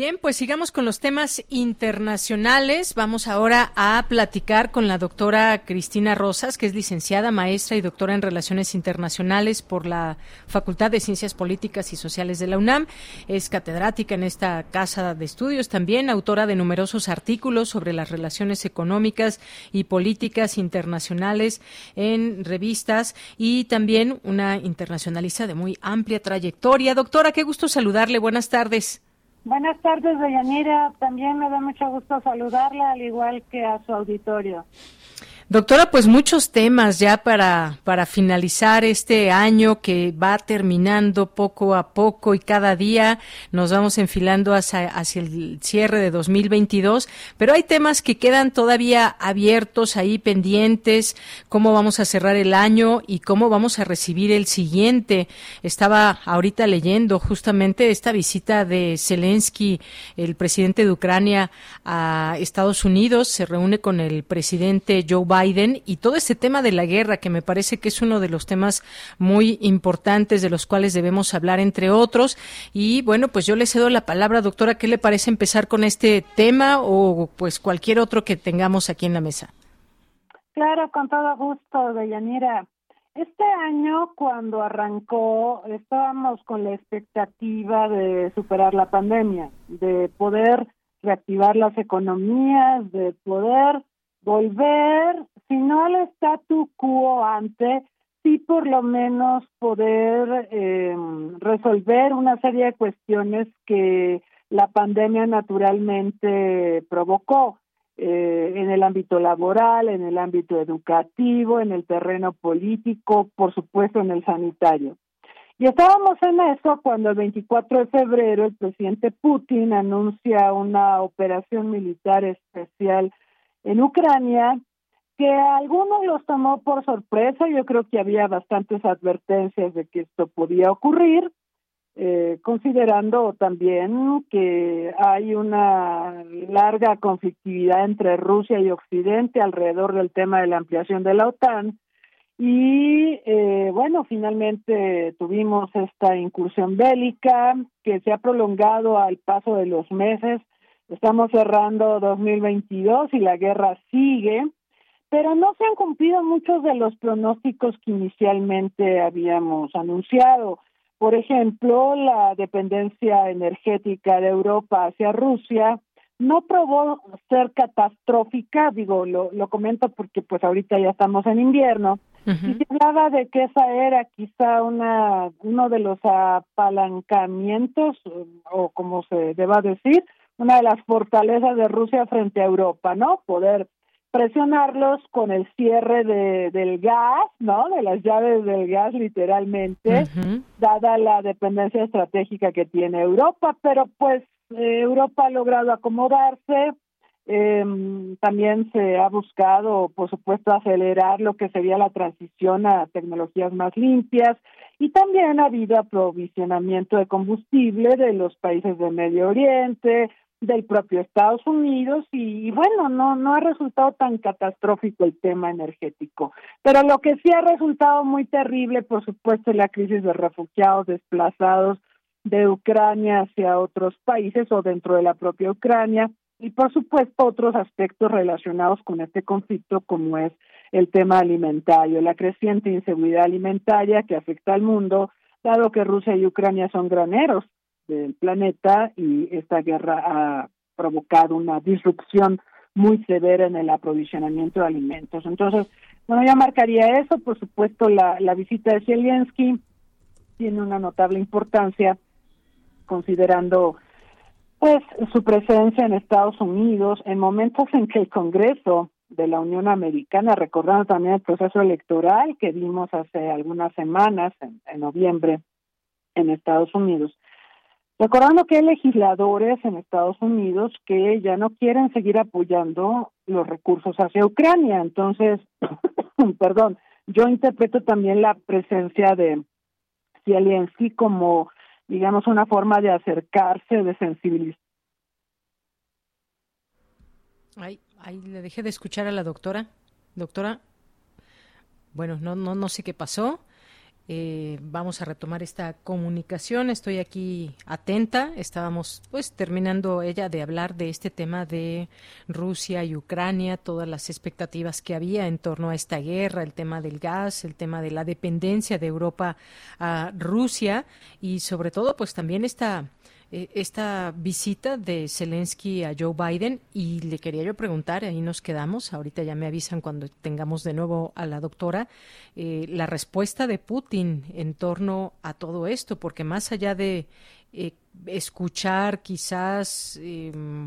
Bien, pues sigamos con los temas internacionales. Vamos ahora a platicar con la doctora Cristina Rosas, que es licenciada, maestra y doctora en Relaciones Internacionales por la Facultad de Ciencias Políticas y Sociales de la UNAM. Es catedrática en esta casa de estudios también, autora de numerosos artículos sobre las relaciones económicas y políticas internacionales en revistas y también una internacionalista de muy amplia trayectoria. Doctora, qué gusto saludarle. Buenas tardes. Buenas tardes, Deyanira. También me da mucho gusto saludarla, al igual que a su auditorio. Doctora, pues muchos temas ya para, para finalizar este año que va terminando poco a poco y cada día nos vamos enfilando hacia, hacia el cierre de 2022, pero hay temas que quedan todavía abiertos ahí pendientes, cómo vamos a cerrar el año y cómo vamos a recibir el siguiente. Estaba ahorita leyendo justamente esta visita de Zelensky, el presidente de Ucrania, a Estados Unidos, se reúne con el presidente Joe Biden Biden y todo este tema de la guerra, que me parece que es uno de los temas muy importantes de los cuales debemos hablar, entre otros. Y bueno, pues yo le cedo la palabra, doctora, ¿qué le parece empezar con este tema o pues cualquier otro que tengamos aquí en la mesa? Claro, con todo gusto, Deyanira. Este año, cuando arrancó, estábamos con la expectativa de superar la pandemia, de poder reactivar las economías, de poder volver, si no al statu quo ante, sí por lo menos poder eh, resolver una serie de cuestiones que la pandemia naturalmente provocó eh, en el ámbito laboral, en el ámbito educativo, en el terreno político, por supuesto en el sanitario. Y estábamos en eso cuando el 24 de febrero el presidente Putin anuncia una operación militar especial en Ucrania que a algunos los tomó por sorpresa. Yo creo que había bastantes advertencias de que esto podía ocurrir, eh, considerando también que hay una larga conflictividad entre Rusia y Occidente alrededor del tema de la ampliación de la OTAN. Y eh, bueno, finalmente tuvimos esta incursión bélica que se ha prolongado al paso de los meses. Estamos cerrando 2022 y la guerra sigue pero no se han cumplido muchos de los pronósticos que inicialmente habíamos anunciado. Por ejemplo, la dependencia energética de Europa hacia Rusia no probó ser catastrófica, digo, lo, lo comento porque pues ahorita ya estamos en invierno, y se hablaba de que esa era quizá una uno de los apalancamientos, o como se deba decir, una de las fortalezas de Rusia frente a Europa, ¿no? Poder presionarlos con el cierre de, del gas, ¿no? De las llaves del gas, literalmente, dada la dependencia estratégica que tiene Europa, pero pues eh, Europa ha logrado acomodarse, eh, también se ha buscado, por supuesto, acelerar lo que sería la transición a tecnologías más limpias y también ha habido aprovisionamiento de combustible de los países del Medio Oriente, del propio Estados Unidos y, bueno, no, no ha resultado tan catastrófico el tema energético. Pero lo que sí ha resultado muy terrible, por supuesto, es la crisis de refugiados desplazados de Ucrania hacia otros países o dentro de la propia Ucrania y, por supuesto, otros aspectos relacionados con este conflicto, como es el tema alimentario, la creciente inseguridad alimentaria que afecta al mundo, dado que Rusia y Ucrania son graneros del planeta y esta guerra ha provocado una disrupción muy severa en el aprovisionamiento de alimentos. Entonces, bueno, ya marcaría eso. Por supuesto, la, la visita de Zelensky tiene una notable importancia considerando pues su presencia en Estados Unidos en momentos en que el Congreso de la Unión Americana, recordando también el proceso electoral que vimos hace algunas semanas, en noviembre, en Estados Unidos, Recordando que hay legisladores en Estados Unidos que ya no quieren seguir apoyando los recursos hacia Ucrania. Entonces, perdón, yo interpreto también la presencia de Zelensky como, digamos, una forma de acercarse, de sensibilizar. Ahí, ahí le dejé de escuchar a la doctora. Doctora, bueno, no, no, no sé qué pasó. Eh, vamos a retomar esta comunicación. Estoy aquí atenta. Estábamos pues terminando ella de hablar de este tema de Rusia y Ucrania, todas las expectativas que había en torno a esta guerra, el tema del gas, el tema de la dependencia de Europa a Rusia y sobre todo pues también esta eh, esta visita de Zelensky a Joe Biden. Y le quería yo preguntar, ahí nos quedamos, ahorita ya me avisan cuando tengamos de nuevo a la doctora, eh, la respuesta de Putin en torno a todo esto, porque más allá de eh, escuchar quizás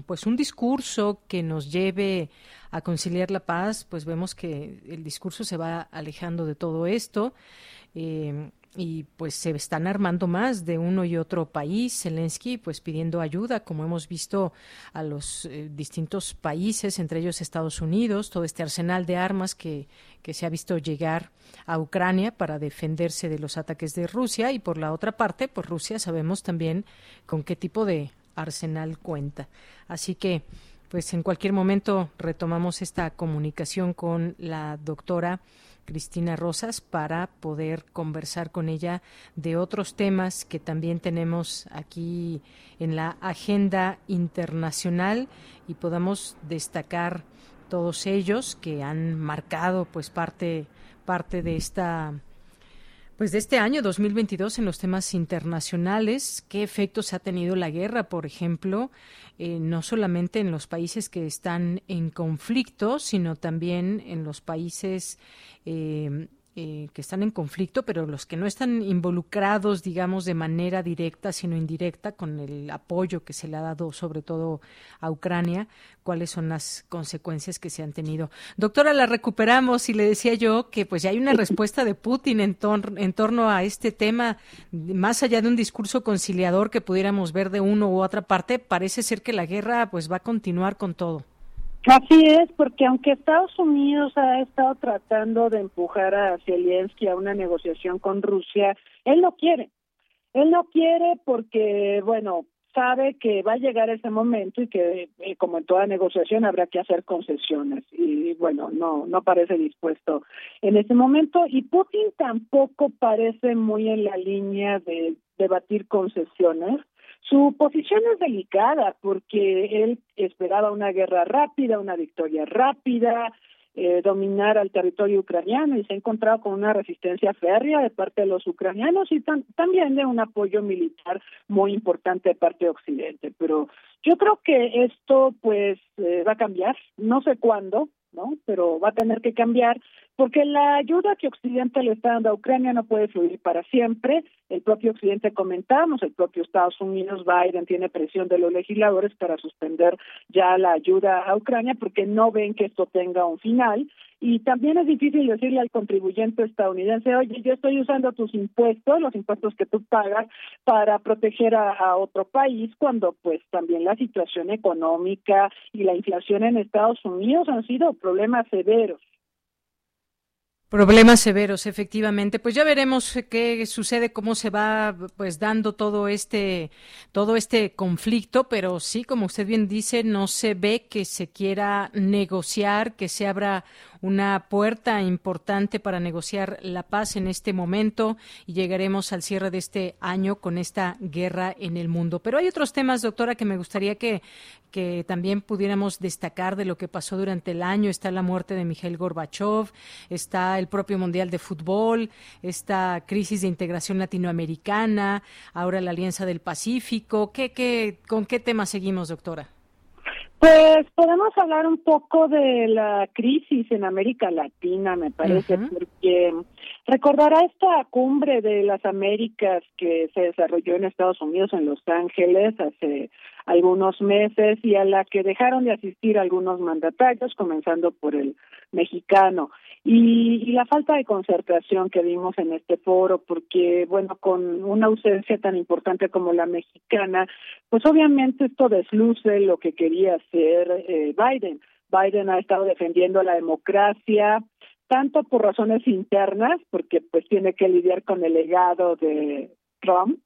pues un discurso que nos lleve a conciliar la paz, pues vemos que el discurso se va alejando de todo esto y pues se están armando más de uno y otro país. Zelensky pues pidiendo ayuda, como hemos visto a los eh, distintos países, entre ellos Estados Unidos, todo este arsenal de armas que, que se ha visto llegar a Ucrania para defenderse de los ataques de Rusia y por la otra parte, pues Rusia sabemos también con qué tipo de arsenal cuenta. Así que pues en cualquier momento retomamos esta comunicación con la doctora Cristina Rosas para poder conversar con ella de otros temas que también tenemos aquí en la agenda internacional y podamos destacar todos ellos que han marcado pues parte parte de esta pues de este año 2022 en los temas internacionales, ¿qué efectos ha tenido la guerra, por ejemplo, eh, no solamente en los países que están en conflicto, sino también en los países eh, eh, que están en conflicto, pero los que no están involucrados, digamos, de manera directa, sino indirecta, con el apoyo que se le ha dado sobre todo a Ucrania, cuáles son las consecuencias que se han tenido. Doctora, la recuperamos y le decía yo que pues ya hay una respuesta de Putin en, en torno a este tema, más allá de un discurso conciliador que pudiéramos ver de uno u otra parte, parece ser que la guerra pues va a continuar con todo. Así es, porque aunque Estados Unidos ha estado tratando de empujar a Zelensky a una negociación con Rusia, él no quiere. Él no quiere porque, bueno, sabe que va a llegar ese momento y que, eh, como en toda negociación, habrá que hacer concesiones. Y bueno, no, no parece dispuesto en ese momento. Y Putin tampoco parece muy en la línea de debatir concesiones su posición es delicada porque él esperaba una guerra rápida, una victoria rápida, eh, dominar al territorio ucraniano y se ha encontrado con una resistencia férrea de parte de los ucranianos y también de un apoyo militar muy importante de parte de Occidente. Pero yo creo que esto pues eh, va a cambiar, no sé cuándo, ¿no? Pero va a tener que cambiar porque la ayuda que Occidente le está dando a Ucrania no puede fluir para siempre. El propio Occidente comentamos, el propio Estados Unidos, Biden tiene presión de los legisladores para suspender ya la ayuda a Ucrania porque no ven que esto tenga un final. Y también es difícil decirle al contribuyente estadounidense, oye, yo estoy usando tus impuestos, los impuestos que tú pagas, para proteger a, a otro país, cuando pues también la situación económica y la inflación en Estados Unidos han sido problemas severos. Problemas severos, efectivamente. Pues ya veremos qué sucede, cómo se va pues dando todo este todo este conflicto, pero sí, como usted bien dice, no se ve que se quiera negociar, que se abra una puerta importante para negociar la paz en este momento y llegaremos al cierre de este año con esta guerra en el mundo. Pero hay otros temas, doctora, que me gustaría que, que también pudiéramos destacar de lo que pasó durante el año. Está la muerte de Miguel Gorbachev, está el propio Mundial de Fútbol, esta crisis de integración latinoamericana, ahora la Alianza del Pacífico. ¿Qué, qué, ¿Con qué tema seguimos, doctora? Pues podemos hablar un poco de la crisis en América Latina, me parece, porque recordará esta cumbre de las Américas que se desarrolló en Estados Unidos, en Los Ángeles, hace algunos meses y a la que dejaron de asistir algunos mandatarios, comenzando por el mexicano. Y, y, la falta de concertación que vimos en este foro, porque, bueno, con una ausencia tan importante como la mexicana, pues obviamente esto desluce lo que quería hacer eh, Biden. Biden ha estado defendiendo la democracia, tanto por razones internas, porque pues tiene que lidiar con el legado de Trump,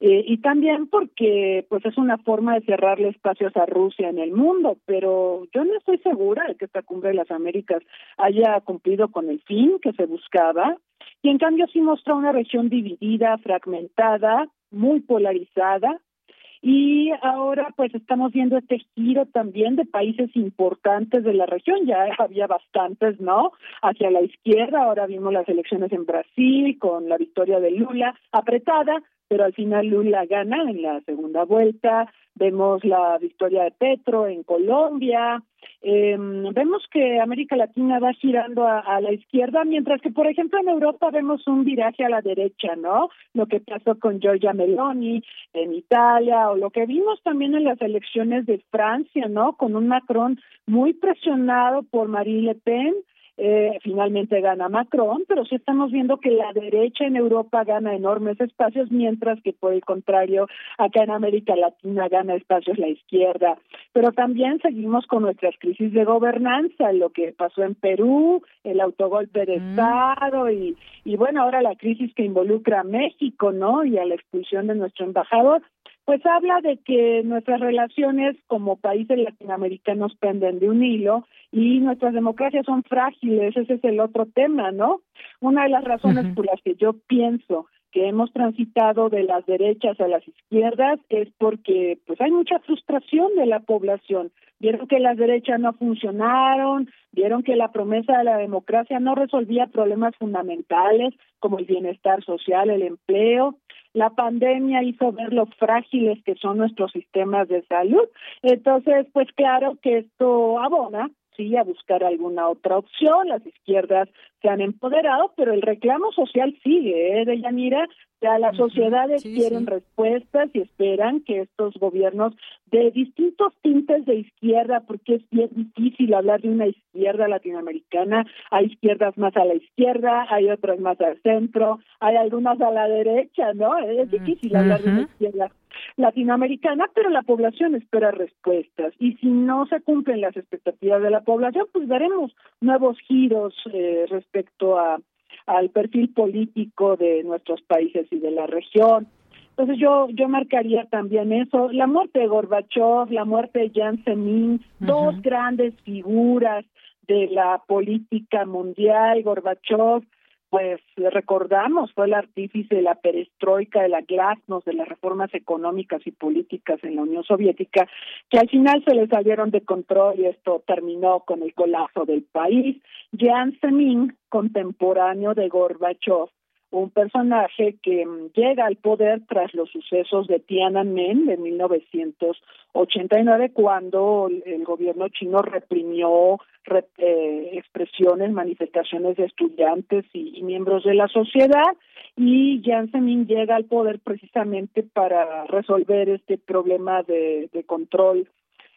eh, y también porque pues es una forma de cerrarle espacios a Rusia en el mundo, pero yo no estoy segura de que esta cumbre de las Américas haya cumplido con el fin que se buscaba y en cambio sí mostró una región dividida, fragmentada, muy polarizada, y ahora pues estamos viendo este giro también de países importantes de la región, ya había bastantes, ¿no? Hacia la izquierda, ahora vimos las elecciones en Brasil con la victoria de Lula apretada, pero al final Lula gana en la segunda vuelta, vemos la victoria de Petro en Colombia, eh, vemos que América Latina va girando a, a, la izquierda, mientras que, por ejemplo, en Europa vemos un viraje a la derecha, ¿no? Lo que pasó con Giorgia Meloni en Italia, o lo que vimos también en las elecciones de Francia, ¿no? Con un Macron muy presionado por Marine Le Pen, eh, finalmente gana Macron, pero sí estamos viendo que la derecha en Europa gana enormes espacios, mientras que por el contrario, acá en América Latina gana espacios la izquierda. Pero también seguimos con nuestras crisis de gobernanza, lo que pasó en Perú, el autogolpe de mm. Estado y, y bueno, ahora la crisis que involucra a México, ¿no? Y a la expulsión de nuestro embajador pues habla de que nuestras relaciones como países latinoamericanos penden de un hilo y nuestras democracias son frágiles, ese es el otro tema, ¿no? Una de las razones por las que yo pienso que hemos transitado de las derechas a las izquierdas es porque pues hay mucha frustración de la población. Vieron que las derechas no funcionaron, vieron que la promesa de la democracia no resolvía problemas fundamentales como el bienestar social, el empleo. La pandemia hizo ver lo frágiles que son nuestros sistemas de salud. Entonces, pues claro que esto abona sí a buscar alguna otra opción. Las izquierdas se han empoderado, pero el reclamo social sigue, ¿eh, Deyanira? Ya las sociedades quieren respuestas y esperan que estos gobiernos de distintos tintes de izquierda, porque es bien difícil hablar de una izquierda latinoamericana, hay izquierdas más a la izquierda, hay otras más al centro, hay algunas a la derecha, ¿no? Es difícil hablar de una izquierda latinoamericana, pero la población espera respuestas. Y si no se cumplen las expectativas de la población, pues veremos nuevos giros eh, respecto a al perfil político de nuestros países y de la región. Entonces yo yo marcaría también eso, la muerte de Gorbachev, la muerte de Jiang Zemin, dos grandes figuras de la política mundial, Gorbachev pues recordamos, fue el artífice de la perestroika, de la glasnost, de las reformas económicas y políticas en la Unión Soviética, que al final se le salieron de control y esto terminó con el colapso del país. Jiang Zemin, contemporáneo de Gorbachev, un personaje que mm, llega al poder tras los sucesos de Tiananmen de 1989, cuando el gobierno chino reprimió eh, expresiones, manifestaciones de estudiantes y, miembros de la sociedad, y Jiang Zemin llega al poder precisamente para resolver este problema de, control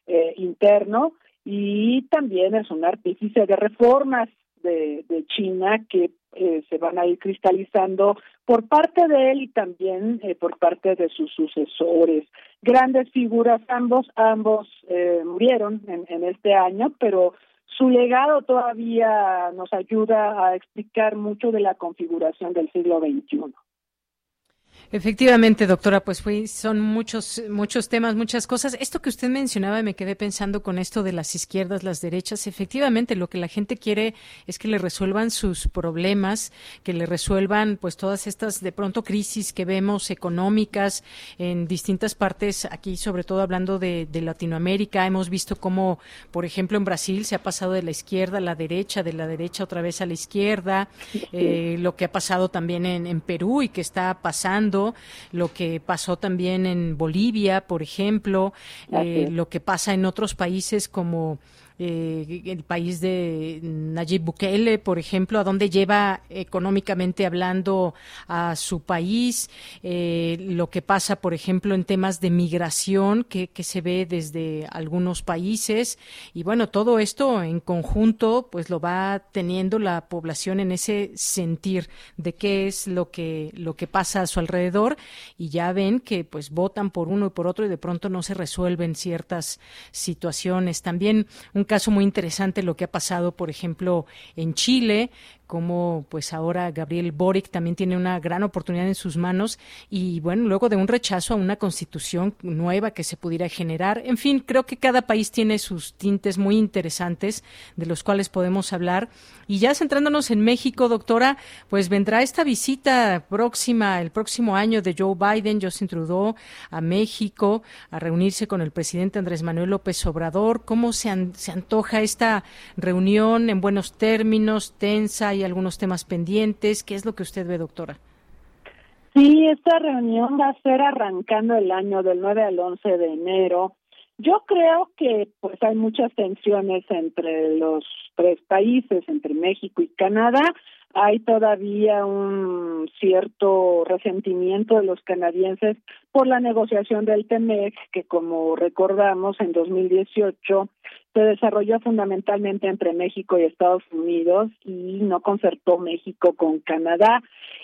eh, interno y también es un artífice de reformas de China que eh, se van a ir cristalizando por parte de él y también eh, por parte de sus sucesores. Grandes figuras ambos, ambos eh, murieron en, en este año, pero su legado todavía nos ayuda a explicar mucho de la configuración del siglo XXI. Efectivamente, doctora, pues fue, son muchos, muchos temas, muchas cosas. Esto que usted mencionaba, me quedé pensando con esto de las izquierdas, las derechas. Efectivamente, lo que la gente quiere es que le resuelvan sus problemas, que le resuelvan, pues, todas estas, de pronto, crisis que vemos económicas en distintas partes, aquí, sobre todo hablando de, Latinoamérica. Hemos visto cómo, por ejemplo, en Brasil se ha pasado de la izquierda a la derecha, de la derecha otra vez a la izquierda, eh, lo que ha pasado también en, en Perú y que está pasando lo que pasó también en Bolivia, por ejemplo, eh, lo que pasa en otros países como eh, el país de Nayib Bukele, por ejemplo, a dónde lleva económicamente hablando a su país, eh, lo que pasa, por ejemplo, en temas de migración que, se ve desde algunos países y bueno, todo esto en conjunto pues lo va teniendo la población en ese sentir de qué es lo que lo que pasa a su alrededor y ya ven que pues votan por uno y por otro y de pronto no se resuelven ciertas situaciones. También un caso muy interesante lo que ha pasado, por ejemplo, en Chile, como pues ahora Gabriel Boric también tiene una gran oportunidad en sus manos y bueno, luego de un rechazo a una constitución nueva que se pudiera generar. En fin, creo que cada país tiene sus tintes muy interesantes de los cuales podemos hablar. Y ya centrándonos en México, doctora, pues vendrá esta visita próxima, el próximo año de Joe Biden, Justin Trudeau, a México a reunirse con el presidente Andrés Manuel López Obrador. ¿Cómo se, se antoja esta reunión en buenos términos, tensa y algunos temas pendientes. ¿Qué es lo que usted ve, doctora? Sí, esta reunión va a ser arrancando el año del 9 al 11 de enero. Yo creo que pues hay muchas tensiones entre los tres países, entre México y Canadá. Hay todavía un cierto resentimiento de los canadienses por la negociación del TEMEC, que como recordamos en 2018 se desarrolló fundamentalmente entre México y Estados Unidos y no concertó México con Canadá.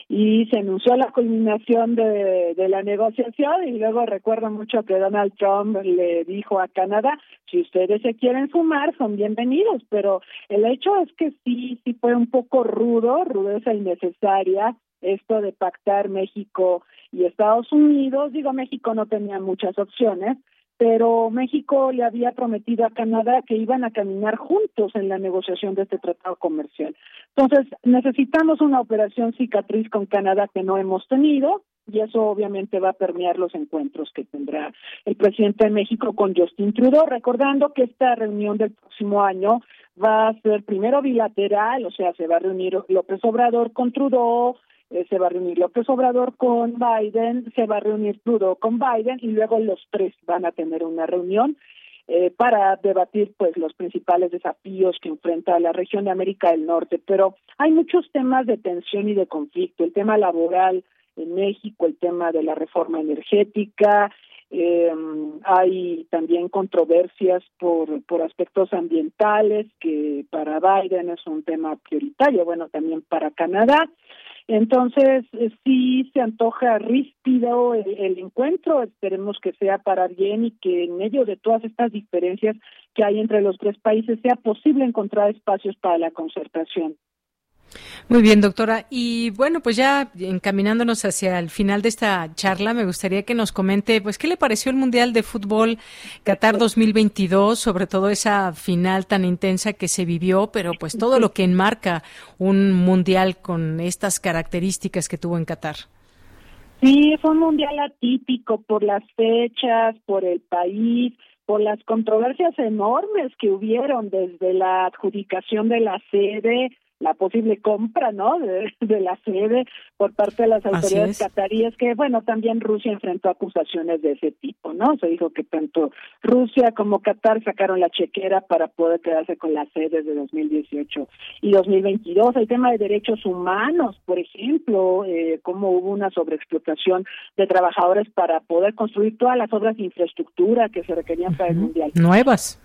Y se anunció la culminación de, la negociación y luego recuerdo mucho que Donald Trump le dijo a Canadá si ustedes se quieren sumar son bienvenidos pero el hecho es que sí sí fue un poco rudo rudeza innecesaria esto de pactar México y Estados Unidos. Digo México no tenía muchas opciones pero México le había prometido a Canadá que iban a caminar juntos en la negociación de este tratado comercial. Entonces, necesitamos una operación cicatriz con Canadá que no hemos tenido y eso obviamente va a permear los encuentros que tendrá el presidente de México con Justin Trudeau, recordando que esta reunión del próximo año va a ser primero bilateral, o sea, se va a reunir López Obrador con Trudeau, eh, se va a reunir López Obrador con Biden, se va a reunir Trudeau con Biden y luego los tres van a tener una reunión. eh, para debatir pues los principales desafíos que enfrenta la región de América del Norte. Pero hay muchos temas de tensión y de conflicto, el tema laboral en México, el tema de la reforma energética, eh, hay también controversias por, por aspectos ambientales, que para Biden es un tema prioritario, bueno, también para Canadá. Entonces, eh, sí se antoja ríspido el, encuentro, esperemos que sea para bien y que en medio de todas estas diferencias que hay entre los tres países sea posible encontrar espacios para la concertación. Muy bien, doctora. Y bueno, pues ya encaminándonos hacia el final de esta charla, me gustaría que nos comente, pues, ¿qué le pareció el Mundial de Fútbol Qatar 2022, sobre todo esa final tan intensa que se vivió, pero pues todo lo que enmarca un Mundial con estas características que tuvo en Qatar? Sí, fue un Mundial atípico por las fechas, por el país, por las controversias enormes que hubieron desde la adjudicación de la sede la posible compra no de, la sede por parte de las autoridades cataríes que bueno también Rusia enfrentó acusaciones de ese tipo no se dijo que tanto Rusia como Qatar sacaron la chequera para poder quedarse con las sedes de 2018 y 2022 el tema de derechos humanos por ejemplo eh, cómo hubo una sobreexplotación de trabajadores para poder construir todas las obras de infraestructura que se requerían para el mundial. Nuevas.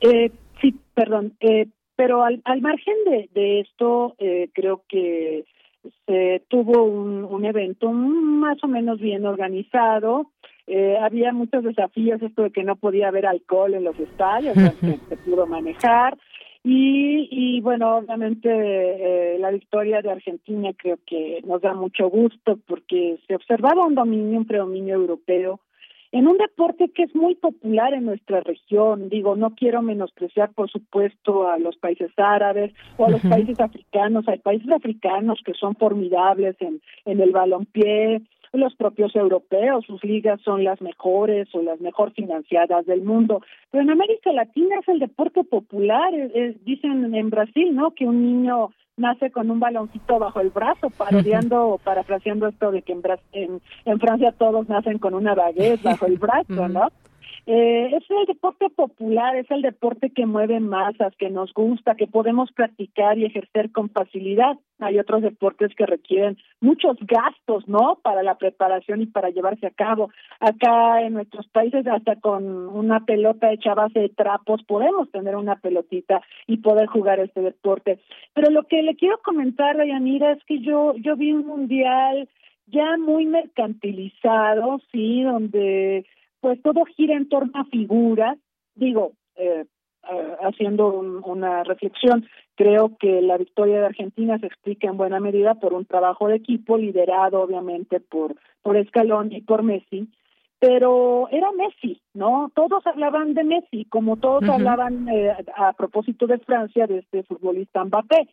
Eh, sí perdón eh, pero al, al margen de, de esto, eh, creo que se tuvo un, un evento más o menos bien organizado. Eh, había muchos desafíos, esto de que no podía haber alcohol en los estadios, que se pudo manejar. Y, y bueno, obviamente eh, la victoria de Argentina creo que nos da mucho gusto porque se observaba un dominio, un predominio europeo en un deporte que es muy popular en nuestra región. Digo, no quiero menospreciar, por supuesto, a los países árabes o a los países africanos. Hay países africanos que son formidables en, en el balompié, los propios europeos, sus ligas son las mejores o las mejor financiadas del mundo. Pero en América Latina es el deporte popular. dicen en Brasil, ¿no? Que un niño nace con un baloncito bajo el brazo, parodiando o parafraseando esto de que en, en, Francia todos nacen con una baguette bajo el brazo, ¿no? Eh, es el deporte popular, es el deporte que mueve masas, que nos gusta, que podemos practicar y ejercer con facilidad. Hay otros deportes que requieren muchos gastos, ¿no? Para la preparación y para llevarse a cabo. Acá en nuestros países, hasta con una pelota hecha a base de trapos, podemos tener una pelotita y poder jugar este deporte. Pero lo que le quiero comentar, Dayanira, es que yo, yo vi un mundial ya muy mercantilizado, sí, donde pues todo gira en torno a figuras. Digo, eh, eh, haciendo una reflexión, creo que la victoria de Argentina se explica en buena medida por un trabajo de equipo liderado obviamente por, por Escalón y por Messi, pero era Messi, ¿no? Todos hablaban de Messi, como todos hablaban eh, a propósito de Francia, de este futbolista Mbappé.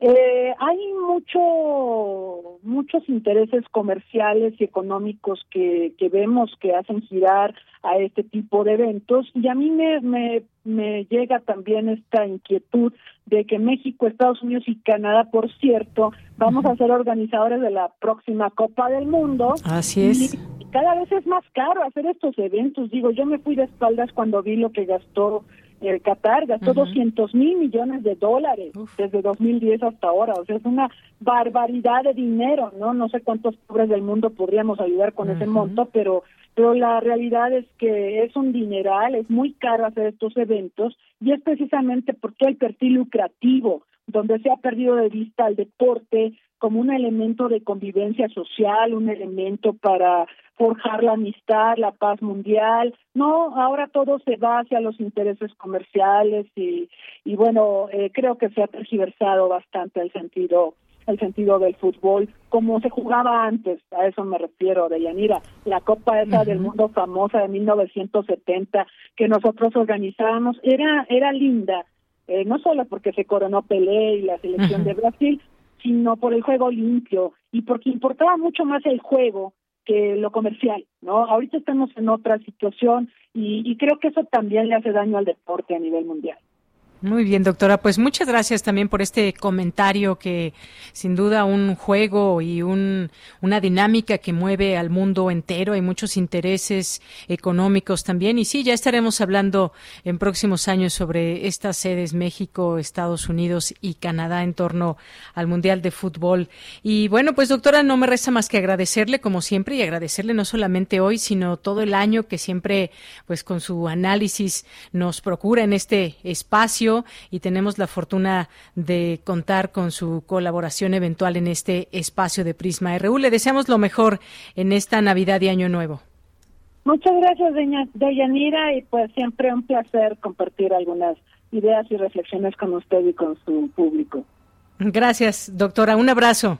Eh, hay mucho, muchos intereses comerciales y económicos que, que vemos que hacen girar a este tipo de eventos y a mí me, me, me llega también esta inquietud de que México, Estados Unidos y Canadá, por cierto, vamos a ser organizadores de la próxima Copa del Mundo. Así es. Y cada vez es más caro hacer estos eventos. Digo, yo me fui de espaldas cuando vi lo que gastó el Qatar gastó 200 mil millones de dólares desde 2010 hasta ahora, o sea, es una barbaridad de dinero, ¿no? No sé cuántos pobres del mundo podríamos ayudar con ese monto, pero pero la realidad es que es un dineral, es muy caro hacer estos eventos y es precisamente porque el perfil lucrativo, donde se ha perdido de vista el deporte como un elemento de convivencia social, un elemento para forjar la amistad, la paz mundial. No, ahora todo se va hacia los intereses comerciales y, y bueno, eh, creo que se ha tergiversado bastante el sentido el sentido del fútbol como se jugaba antes, a eso me refiero, de Yanira, la Copa esa del mundo famosa de 1970 que nosotros organizábamos, era, era linda, eh, no solo porque se coronó Pelé y la selección de Brasil, sino por el juego limpio y porque importaba mucho más el juego que lo comercial, ¿no? Ahorita estamos en otra situación y, y creo que eso también le hace daño al deporte a nivel mundial. Muy bien, doctora. Pues muchas gracias también por este comentario que sin duda un juego y un, una dinámica que mueve al mundo entero. Hay muchos intereses económicos también. Y sí, ya estaremos hablando en próximos años sobre estas sedes México, Estados Unidos y Canadá en torno al Mundial de Fútbol. Y bueno, pues doctora, no me resta más que agradecerle como siempre y agradecerle no solamente hoy, sino todo el año que siempre pues con su análisis nos procura en este espacio y tenemos la fortuna de contar con su colaboración eventual en este espacio de Prisma RU. Le deseamos lo mejor en esta Navidad y Año Nuevo. Muchas gracias, doña Deyanira, y pues siempre un placer compartir algunas ideas y reflexiones con usted y con su público. Gracias, doctora. Un abrazo.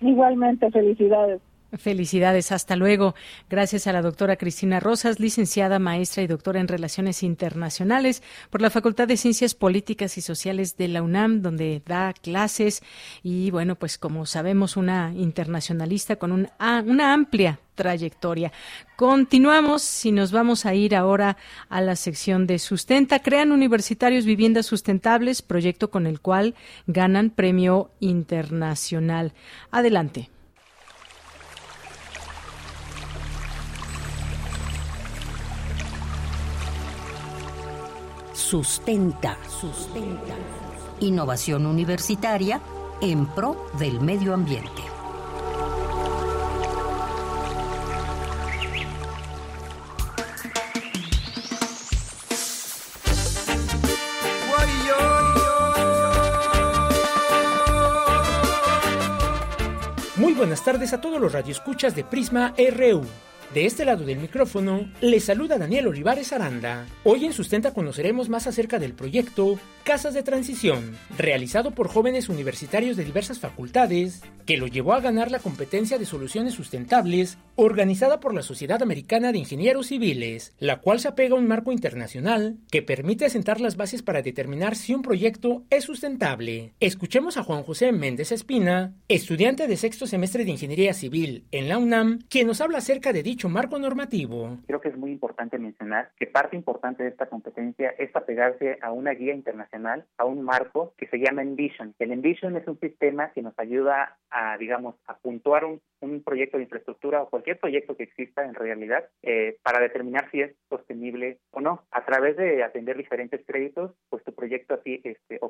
Igualmente, felicidades. Felicidades, hasta luego. Gracias a la doctora Cristina Rosas, licenciada, maestra y doctora en Relaciones Internacionales por la Facultad de Ciencias Políticas y Sociales de la UNAM, donde da clases y, bueno, pues como sabemos, una internacionalista con una amplia trayectoria. Continuamos y nos vamos a ir ahora a la sección de Sustenta. Crean universitarios viviendas sustentables, proyecto con el cual ganan premio internacional. Adelante. Sustenta. Sustenta. Innovación universitaria en pro del medio ambiente. Muy buenas tardes a todos los radioescuchas de Prisma RU. De este lado del micrófono, le saluda Daniel Olivares Aranda. Hoy en Sustenta conoceremos más acerca del proyecto Casas de Transición, realizado por jóvenes universitarios de diversas facultades, que lo llevó a ganar la competencia de soluciones sustentables organizada por la Sociedad Americana de Ingenieros Civiles, la cual se apega a un marco internacional que permite asentar las bases para determinar si un proyecto es sustentable. Escuchemos a Juan José Méndez Espina, estudiante de sexto semestre de Ingeniería Civil en la UNAM, quien nos habla acerca de dicho marco normativo. Creo que es muy importante mencionar que parte importante de esta competencia es apegarse a una guía internacional, a un marco que se llama Envision. El Envision es un sistema que nos ayuda a, digamos, a puntuar un, un proyecto de infraestructura o cualquier proyecto que exista en realidad eh, para determinar si es sostenible o no. A través de atender diferentes créditos, pues tu proyecto así, este,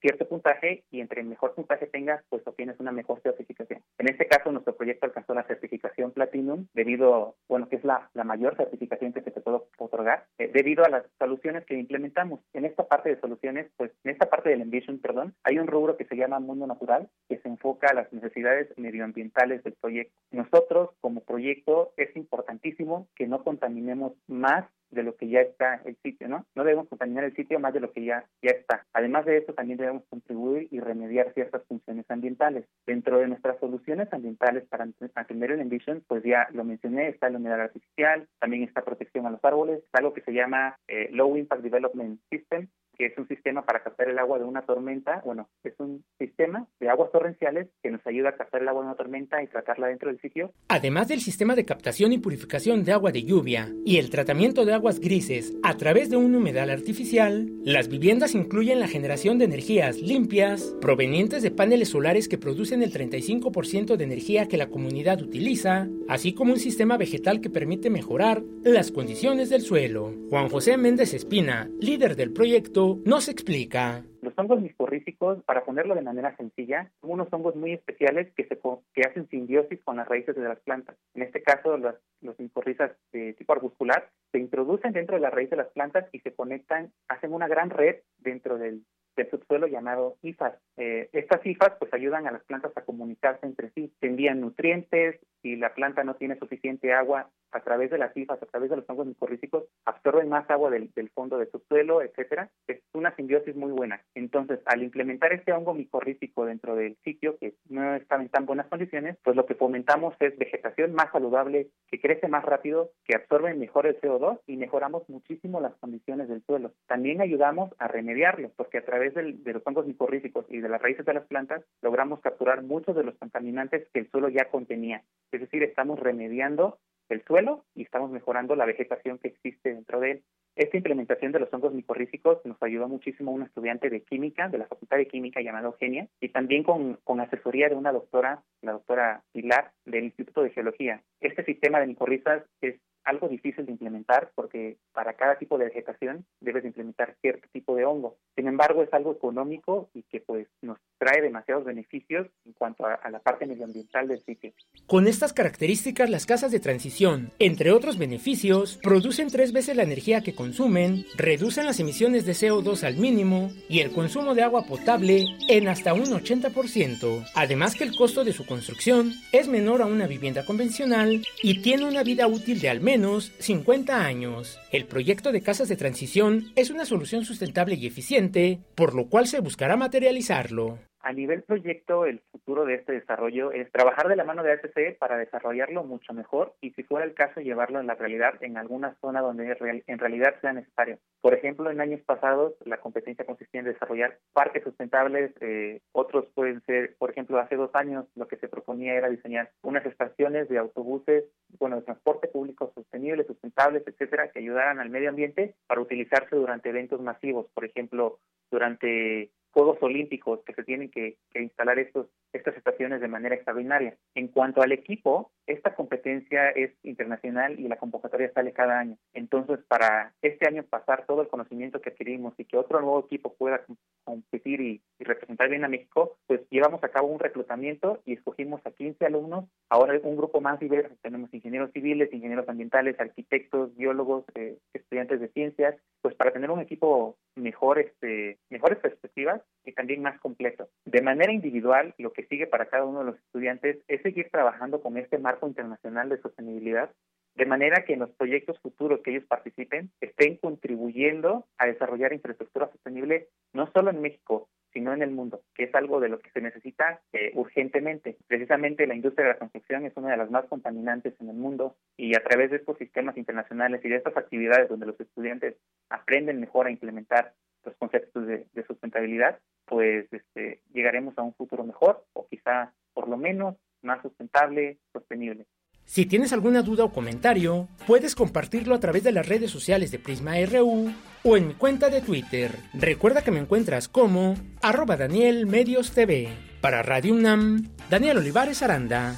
cierto puntaje y entre mejor puntaje tengas, pues obtienes una mejor certificación. En este caso, nuestro proyecto alcanzó la certificación Platinum debido, bueno, que es la, la mayor certificación que se te puede otorgar, eh, debido a las soluciones que implementamos. En esta parte de soluciones, pues en esta parte del Envision, perdón, hay un rubro que se llama Mundo Natural, que se enfoca a las necesidades medioambientales del proyecto. Nosotros, como proyecto, es importantísimo que no contaminemos más de lo que ya está el sitio, ¿no? No debemos contaminar el sitio más de lo que ya, ya está. Además de eso, también debemos contribuir y remediar ciertas funciones ambientales. Dentro de nuestras soluciones ambientales para atender el Envision, pues ya lo mencioné, está la humedad artificial, también está protección a los árboles, está algo que se llama eh, Low Impact Development System, que es un sistema para captar el agua de una tormenta. Bueno, es un sistema de aguas torrenciales que nos ayuda a captar el agua de una tormenta y tratarla dentro del sitio. Además del sistema de captación y purificación de agua de lluvia y el tratamiento de aguas grises a través de un humedal artificial, las viviendas incluyen la generación de energías limpias provenientes de paneles solares que producen el 35% de energía que la comunidad utiliza, así como un sistema vegetal que permite mejorar las condiciones del suelo. Juan José Méndez Espina, líder del proyecto, no se explica. Los hongos micorríficos, para ponerlo de manera sencilla, son unos hongos muy especiales que, se, que hacen simbiosis con las raíces de las plantas. En este caso, los, los micorrizas de tipo arbuscular se introducen dentro de la raíz de las plantas y se conectan, hacen una gran red dentro del, del subsuelo llamado IFAS. Eh, estas IFAS pues ayudan a las plantas a comunicarse entre sí, se envían nutrientes, si la planta no tiene suficiente agua a través de las IFAS, a través de los hongos micorríficos, absorben más agua del, del fondo de subsuelo, etcétera. Es una simbiosis muy buena. Entonces, al implementar este hongo micorrífico dentro del sitio, que no estaba en tan buenas condiciones, pues lo que fomentamos es vegetación más saludable, que crece más rápido, que absorbe mejor el CO2 y mejoramos muchísimo las condiciones del suelo. También ayudamos a remediarlo, porque a través de los hongos micorríficos y de las raíces de las plantas, logramos capturar muchos de los contaminantes que el suelo ya contenía. Es decir, estamos remediando el suelo y estamos mejorando la vegetación que existe dentro de él. Esta implementación de los hongos micorríficos nos ayudó muchísimo un estudiante de química, de la Facultad de Química llamado Eugenia, y también con, con asesoría de una doctora, la doctora Pilar, del Instituto de Geología. Este sistema de micorrizas es algo difícil de implementar porque para cada tipo de vegetación debes implementar cierto tipo de hongo. Sin embargo, es algo económico y que pues nos trae demasiados beneficios en cuanto a, a la parte medioambiental del sitio. Con estas características, las casas de transición, entre otros beneficios, producen tres veces la energía que consumen, reducen las emisiones de CO2 al mínimo y el consumo de agua potable en hasta un 80%. Además que el costo de su construcción es menor a una vivienda convencional y tiene una vida útil de al menos 50 años. El proyecto de casas de transición es una solución sustentable y eficiente, por lo cual se buscará materializarlo. A nivel proyecto, el futuro de este desarrollo es trabajar de la mano de ACC para desarrollarlo mucho mejor y, si fuera el caso, llevarlo en la realidad en alguna zona donde en realidad sea necesario. Por ejemplo, en años pasados, la competencia consistía en desarrollar parques sustentables. Eh, otros pueden ser, por ejemplo, hace dos años lo que se proponía era diseñar unas estaciones de autobuses, bueno, de transporte público sostenible, sustentables, etcétera, que ayudaran al medio ambiente para utilizarse durante eventos masivos. Por ejemplo, durante Juegos Olímpicos que se tienen que, que, instalar estos, estas estaciones de manera extraordinaria. En cuanto al equipo, esta competencia es internacional y la convocatoria sale cada año. Entonces, para este año pasar todo el conocimiento que adquirimos y que otro nuevo equipo pueda competir y, y representar bien a México, pues llevamos a cabo un reclutamiento y escogimos a 15 alumnos. Ahora un grupo más diverso. Tenemos ingenieros civiles, ingenieros ambientales, arquitectos, biólogos, eh, estudiantes de ciencias, pues para tener un equipo mejor, este, mejores perspectivas y también más completo. De manera individual, lo que sigue para cada uno de los estudiantes es seguir trabajando con este marco internacional de sostenibilidad, de manera que en los proyectos futuros que ellos participen estén contribuyendo a desarrollar infraestructura sostenible no solo en México, sino en el mundo, que es algo de lo que se necesita eh, urgentemente. Precisamente la industria de la construcción es una de las más contaminantes en el mundo y a través de estos sistemas internacionales y de estas actividades donde los estudiantes aprenden mejor a implementar los conceptos de, de sustentabilidad, pues este, llegaremos a un futuro mejor o quizá por lo menos más sustentable, sostenible. Si tienes alguna duda o comentario, puedes compartirlo a través de las redes sociales de Prisma RU o en mi cuenta de Twitter. Recuerda que me encuentras como arroba Daniel Medios TV. Para Radio UNAM, Daniel Olivares Aranda.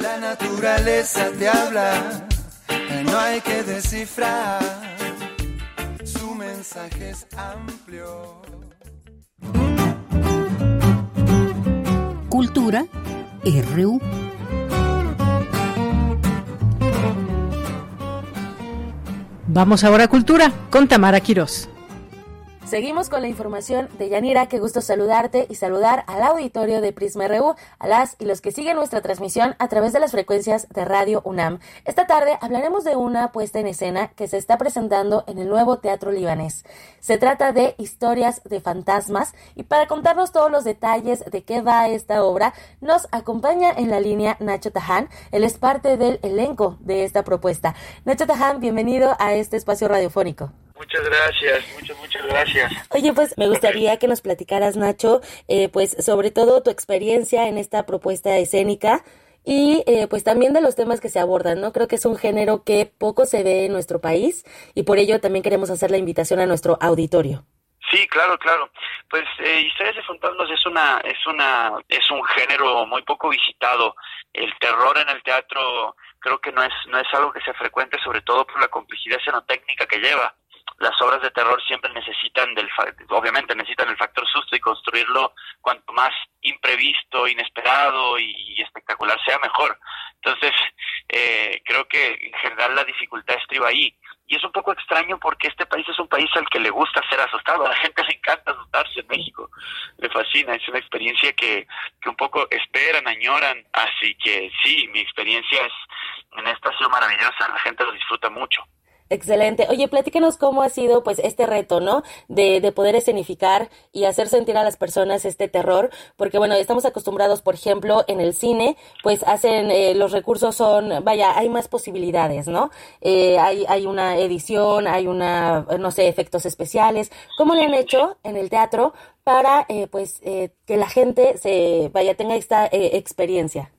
La naturaleza te habla, no hay que descifrar, su mensaje es amplio. Cultura RU. Vamos ahora a Cultura con Tamara Quirós. Seguimos con la información de Yanira, qué gusto saludarte y saludar al auditorio de Prisma RU, a las y los que siguen nuestra transmisión a través de las frecuencias de Radio UNAM. Esta tarde hablaremos de una puesta en escena que se está presentando en el nuevo Teatro Libanés. Se trata de Historias de Fantasmas y para contarnos todos los detalles de qué va esta obra, nos acompaña en la línea Nacho Taján. Él es parte del elenco de esta propuesta. Nacho Taján, bienvenido a este espacio radiofónico. Muchas gracias, muchas, muchas gracias. Oye, pues me gustaría que nos platicaras, Nacho, eh, pues sobre todo tu experiencia en esta propuesta escénica y eh, pues también de los temas que se abordan, ¿no? Creo que es un género que poco se ve en nuestro país y por ello también queremos hacer la invitación a nuestro auditorio. Sí, claro, claro. Pues eh, Historias de Fantasmas es una, es una, es un género muy poco visitado. El terror en el teatro creo que no es, no es algo que se frecuente, sobre todo por la complejidad escenotécnica que lleva las obras de terror siempre necesitan del obviamente necesitan el factor susto y construirlo cuanto más imprevisto, inesperado y espectacular sea mejor. Entonces, eh, creo que en general la dificultad estriba ahí. Y es un poco extraño porque este país es un país al que le gusta ser asustado. A la gente le encanta asustarse en México. Le fascina. Es una experiencia que, que un poco esperan, añoran. Así que sí, mi experiencia es, en esta ha sido maravillosa. La gente lo disfruta mucho. Excelente. Oye, platícanos cómo ha sido pues este reto, ¿no? De, de poder escenificar y hacer sentir a las personas este terror, porque bueno, estamos acostumbrados, por ejemplo, en el cine, pues hacen, eh, los recursos son, vaya, hay más posibilidades, ¿no? Eh, hay, hay una edición, hay una, no sé, efectos especiales. ¿Cómo le han hecho en el teatro para, eh, pues, eh, que la gente se, vaya, tenga esta eh, experiencia?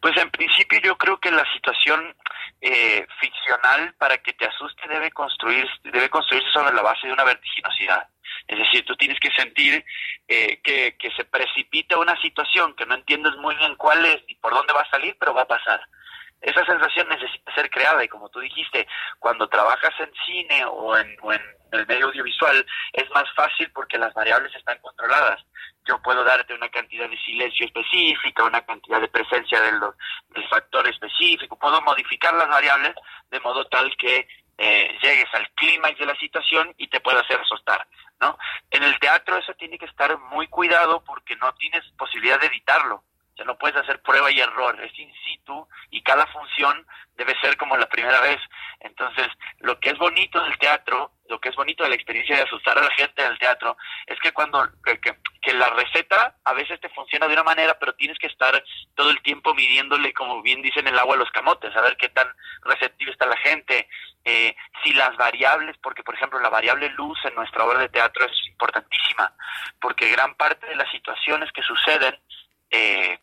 Pues en principio yo creo que la situación eh, ficcional para que te asuste debe construir debe construirse sobre la base de una vertiginosidad. Es decir, tú tienes que sentir eh, que, que se precipita una situación que no entiendes muy bien cuál es y por dónde va a salir, pero va a pasar. Esa sensación necesita ser creada y como tú dijiste, cuando trabajas en cine o en, el medio audiovisual es más fácil porque las variables están controladas. Yo puedo darte una cantidad de silencio específica, una cantidad de presencia del, del factor específico, puedo modificar las variables de modo tal que eh, llegues al clímax de la situación y te pueda hacer asustar, ¿no? En el teatro eso tiene que estar muy cuidado porque no tienes posibilidad de evitarlo. O sea, no puedes hacer prueba y error, es in situ y cada función debe ser como la primera vez. Entonces, lo que es bonito del teatro, lo que es bonito de la experiencia de asustar a la gente del teatro, es que cuando que, que, la receta a veces te funciona de una manera, pero tienes que estar todo el tiempo midiéndole, como bien dicen, el agua a los camotes, a ver qué tan receptiva está la gente, eh, si las variables, porque por ejemplo la variable luz en nuestra obra de teatro es importantísima, porque gran parte de las situaciones que suceden eh,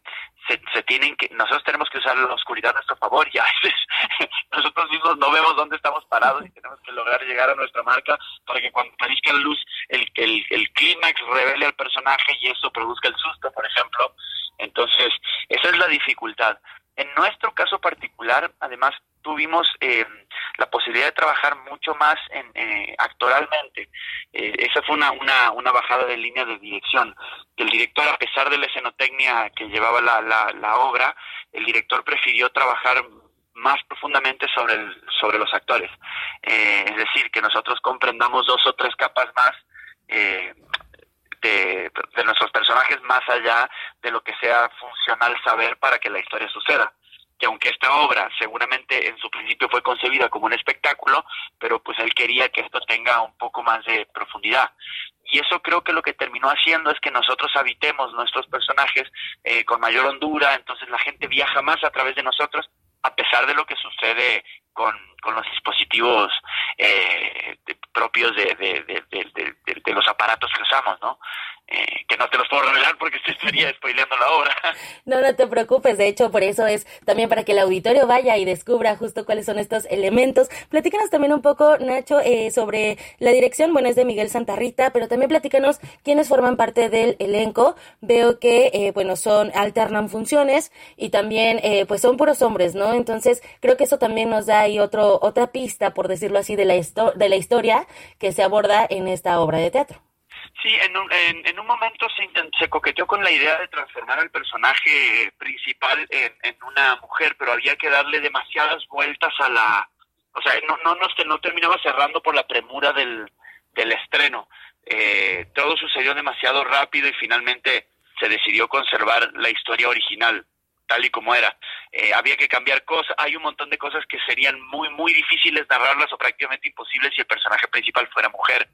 se, tienen que, nosotros tenemos que usar la oscuridad a nuestro favor y a veces nosotros mismos no vemos dónde estamos parados y tenemos que lograr llegar a nuestra marca para que cuando aparezca la luz el, el, el clímax revele al personaje y eso produzca el susto, por ejemplo. Entonces, esa es la dificultad. En nuestro caso particular, además, tuvimos eh, la posibilidad de trabajar mucho más en, eh, actoralmente. Eh, esa fue una, una, una, bajada de línea de dirección. El director, a pesar de la escenotecnia que llevaba la, la, la obra, el director prefirió trabajar más profundamente sobre, el, sobre los actores. Eh, es decir, que nosotros comprendamos dos o tres capas más eh, de, de, nuestros personajes más allá de lo que sea funcional saber para que la historia suceda que aunque esta obra seguramente en su principio fue concebida como un espectáculo, pero pues él quería que esto tenga un poco más de profundidad. Y eso creo que lo que terminó haciendo es que nosotros habitemos nuestros personajes eh, con mayor hondura, entonces la gente viaja más a través de nosotros, a pesar de lo que sucede con, con los dispositivos eh, propios de, de, de, los aparatos que usamos, ¿no? Eh, que no te los puedo revelar porque te estaría spoileando la obra. No, no te preocupes, de hecho por eso es también para que el auditorio vaya y descubra justo cuáles son estos elementos. Platícanos también un poco, Nacho, eh, sobre la dirección, bueno, es de Miguel Santarrita, pero también platícanos quiénes forman parte del elenco. Veo que, eh, bueno, son, alternan funciones y también, eh, pues son puros hombres, ¿no? Entonces creo que eso también nos da ahí otro, otra pista, por decirlo así, de la, de la historia que se aborda en esta obra de teatro. Sí, en un, en, un momento se, se, coqueteó con la idea de transformar al personaje principal en, en, una mujer, pero había que darle demasiadas vueltas a la... O sea, no, no, no, no terminaba cerrando por la premura del, del estreno. Eh, todo sucedió demasiado rápido y finalmente se decidió conservar la historia original tal y como era. Eh, había que cambiar cosas, hay un montón de cosas que serían muy, muy difíciles narrarlas o prácticamente imposibles si el personaje principal fuera mujer.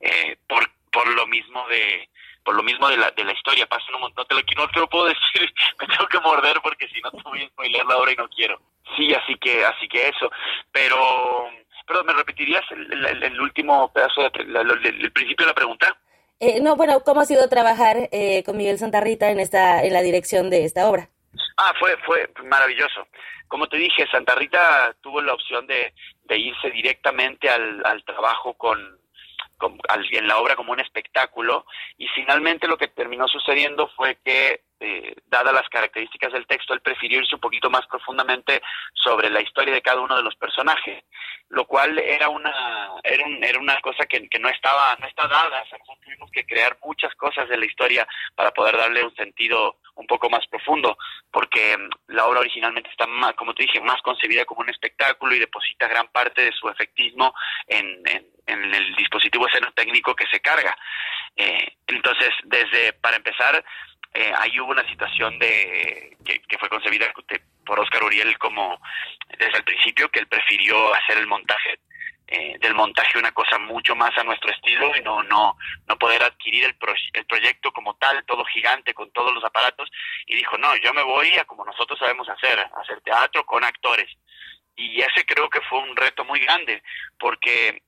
Eh, por, por lo mismo de por lo mismo de la, de la historia pasa un montón, no te, lo, no te lo puedo decir me tengo que morder porque si no te voy a spoiler la hora y no quiero sí así que así que eso pero pero me repetirías el, último pedazo de, el principio de la pregunta eh, no bueno cómo ha sido trabajar eh, con Miguel Santarrita en esta en la dirección de esta obra ah fue fue maravilloso. Como te dije Santa Rita tuvo la opción de, irse directamente al, al trabajo con en la obra como un espectáculo y finalmente lo que terminó sucediendo fue que eh, dadas las características del texto él prefirió irse un poquito más profundamente sobre la historia de cada uno de los personajes lo cual era una era, un, era una cosa que, que, no estaba no está dada. O sea, tuvimos que crear muchas cosas de la historia para poder darle un sentido un poco más profundo porque mm, la obra originalmente está más como te dije más concebida como un espectáculo y deposita gran parte de su efectismo en, el dispositivo técnico que se carga. Eh, entonces, desde, para empezar, eh, ahí hubo una situación de que, fue concebida por Oscar Uriel como desde el principio que él prefirió hacer el montaje eh, del montaje una cosa mucho más a nuestro estilo y no no no poder adquirir el, pro, el proyecto como tal todo gigante con todos los aparatos. Y dijo no yo me voy a como nosotros sabemos hacer hacer teatro con actores y ese creo que fue un reto muy grande porque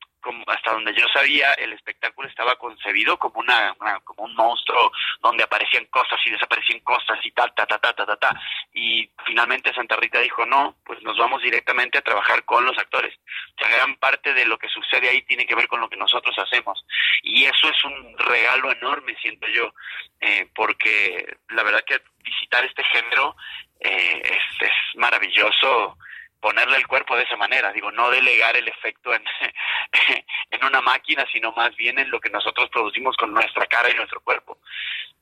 hasta donde yo sabía, el espectáculo estaba concebido como una, como un monstruo donde aparecían cosas y desaparecían cosas y tal, ta, ta, ta, ta, ta, ta. Y finalmente Santa Rita dijo, no, pues nos vamos directamente a trabajar con los actores. O sea, gran parte de lo que sucede ahí tiene que ver con lo que nosotros hacemos. Y eso es un regalo enorme, siento yo, eh, porque la verdad que visitar este género eh, es, es maravilloso ponerle el cuerpo de esa manera, digo, no delegar el efecto en, en una máquina, sino más bien en lo que nosotros producimos con nuestra cara y nuestro cuerpo,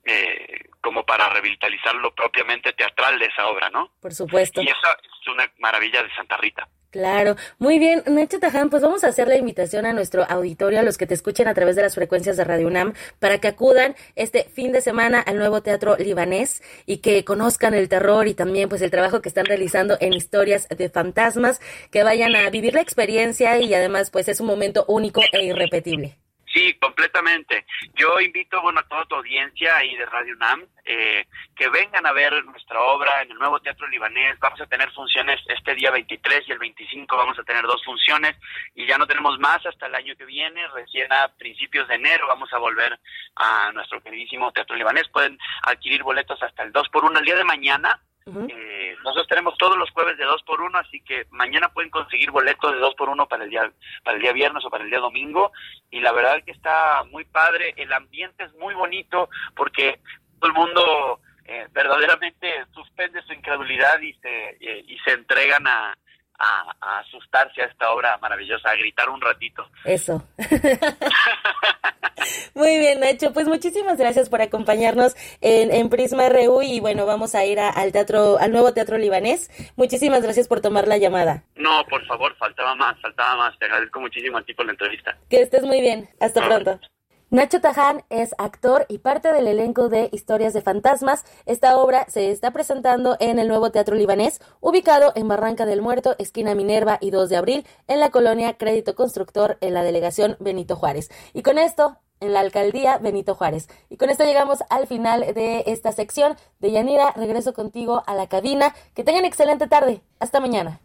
eh, como para revitalizar lo propiamente teatral de esa obra, ¿no? Por supuesto. Y esa es una maravilla de Santa Rita. Claro, muy bien, Nacho Taján, pues vamos a hacer la invitación a nuestro auditorio, a los que te escuchen a través de las frecuencias de Radio UNAM, para que acudan este fin de semana al nuevo Teatro Libanés y que conozcan el terror y también pues el trabajo que están realizando en historias de fantasmas, que vayan a vivir la experiencia y además pues es un momento único e irrepetible. Sí, completamente. Yo invito, bueno, a toda tu audiencia ahí de Radio NAM eh, que vengan a ver nuestra obra en el nuevo Teatro Libanés. Vamos a tener funciones este día 23 y el 25 vamos a tener dos funciones y ya no tenemos más hasta el año que viene. Recién a principios de enero vamos a volver a nuestro queridísimo Teatro Libanés. Pueden adquirir boletos hasta el 2 por 1 el día de mañana eh, nosotros tenemos todos los jueves de 2 por 1 así que mañana pueden conseguir boletos de 2 por 1 para el día para el día viernes o para el día domingo. Y la verdad que está muy padre, el ambiente es muy bonito porque todo el mundo eh, verdaderamente suspende su incredulidad y se eh, y se entregan a, a, asustarse a esta obra maravillosa, a gritar un ratito. Eso. Muy bien, Nacho. Pues muchísimas gracias por acompañarnos en, en Prisma RU y bueno, vamos a ir al teatro, al nuevo teatro libanés. Muchísimas gracias por tomar la llamada. No, por favor, faltaba más, faltaba más. Te agradezco muchísimo a ti por la entrevista. Que estés muy bien. Hasta pronto. Nacho Taján es actor y parte del elenco de Historias de Fantasmas. Esta obra se está presentando en el nuevo Teatro Libanés, ubicado en Barranca del Muerto, esquina Minerva y 2 de abril, en la colonia Crédito Constructor, en la delegación Benito Juárez. Y con esto, en la alcaldía Benito Juárez. Y con esto llegamos al final de esta sección. De Yanira, regreso contigo a la cabina. Que tengan excelente tarde. Hasta mañana.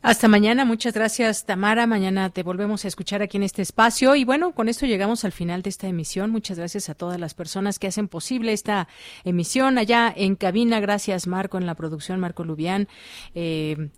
Hasta mañana, muchas gracias Tamara. Mañana te volvemos a escuchar aquí en este espacio. Y bueno, con esto llegamos al final de esta emisión. Muchas gracias a todas las personas que hacen posible esta emisión allá en cabina. Gracias Marco en la producción, Marco Lubián, eh,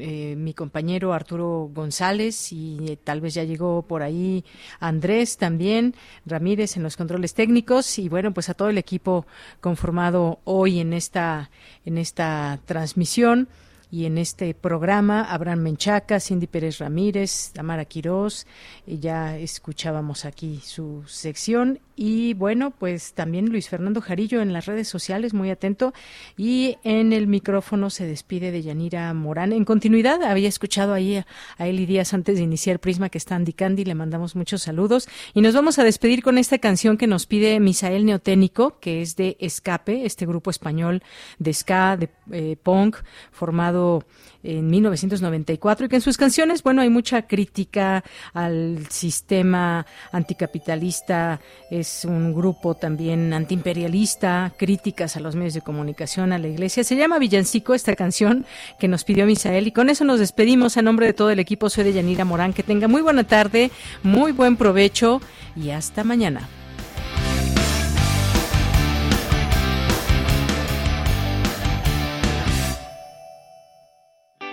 eh, mi compañero Arturo González y eh, tal vez ya llegó por ahí Andrés también, Ramírez en los controles técnicos y bueno, pues a todo el equipo conformado hoy en esta, en esta transmisión. Y en este programa, Abraham Menchaca, Cindy Pérez Ramírez, Tamara Quirós, ya escuchábamos aquí su sección. Y bueno, pues también Luis Fernando Jarillo en las redes sociales, muy atento. Y en el micrófono se despide de Yanira Morán. En continuidad, había escuchado ahí a, Eli Díaz antes de iniciar Prisma, que está Andy Candy, le mandamos muchos saludos. Y nos vamos a despedir con esta canción que nos pide Misael Neoténico, que es de Escape, este grupo español de ska, de eh, punk, formado en 1994 y que en sus canciones, bueno, hay mucha crítica al sistema anticapitalista, es un grupo también antiimperialista, críticas a los medios de comunicación, a la iglesia. Se llama Villancico esta canción que nos pidió Misael y con eso nos despedimos a nombre de todo el equipo. Soy de Yanira Morán. Que tenga muy buena tarde, muy buen provecho y hasta mañana.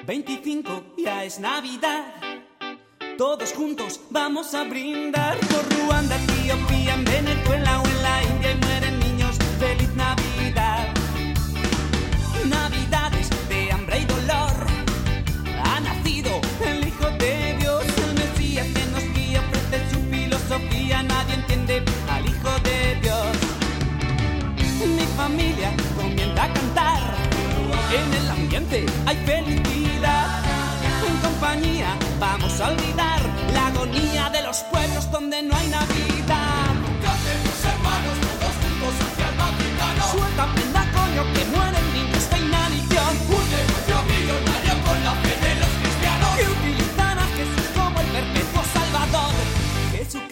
25 ya es Navidad. Todos juntos vamos a brindar por Ruanda, Etiopía, en Venezuela o en la India y mueren niños. ¡Feliz Navidad! Navidades de hambre y dolor. Ha nacido el Hijo de Dios, el Mesías que nos guía, ofrece su filosofía. Nadie entiende al Hijo de Dios. Mi familia comienza a cantar. En el ambiente hay felicidad. En compañía vamos a olvidar la agonía de los pueblos donde no hay Navidad.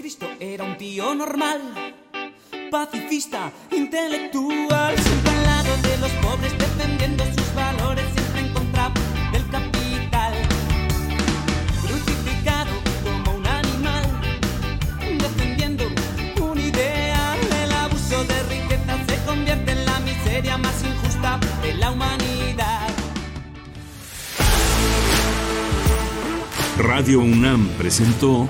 Jesucristo era un tío normal, pacifista, intelectual, siempre al lado de los pobres, defendiendo sus valores, siempre en contra del capital. Crucificado como un animal, defendiendo un ideal. El abuso de riqueza se convierte en la miseria más injusta de la humanidad. Radio UNAM presentó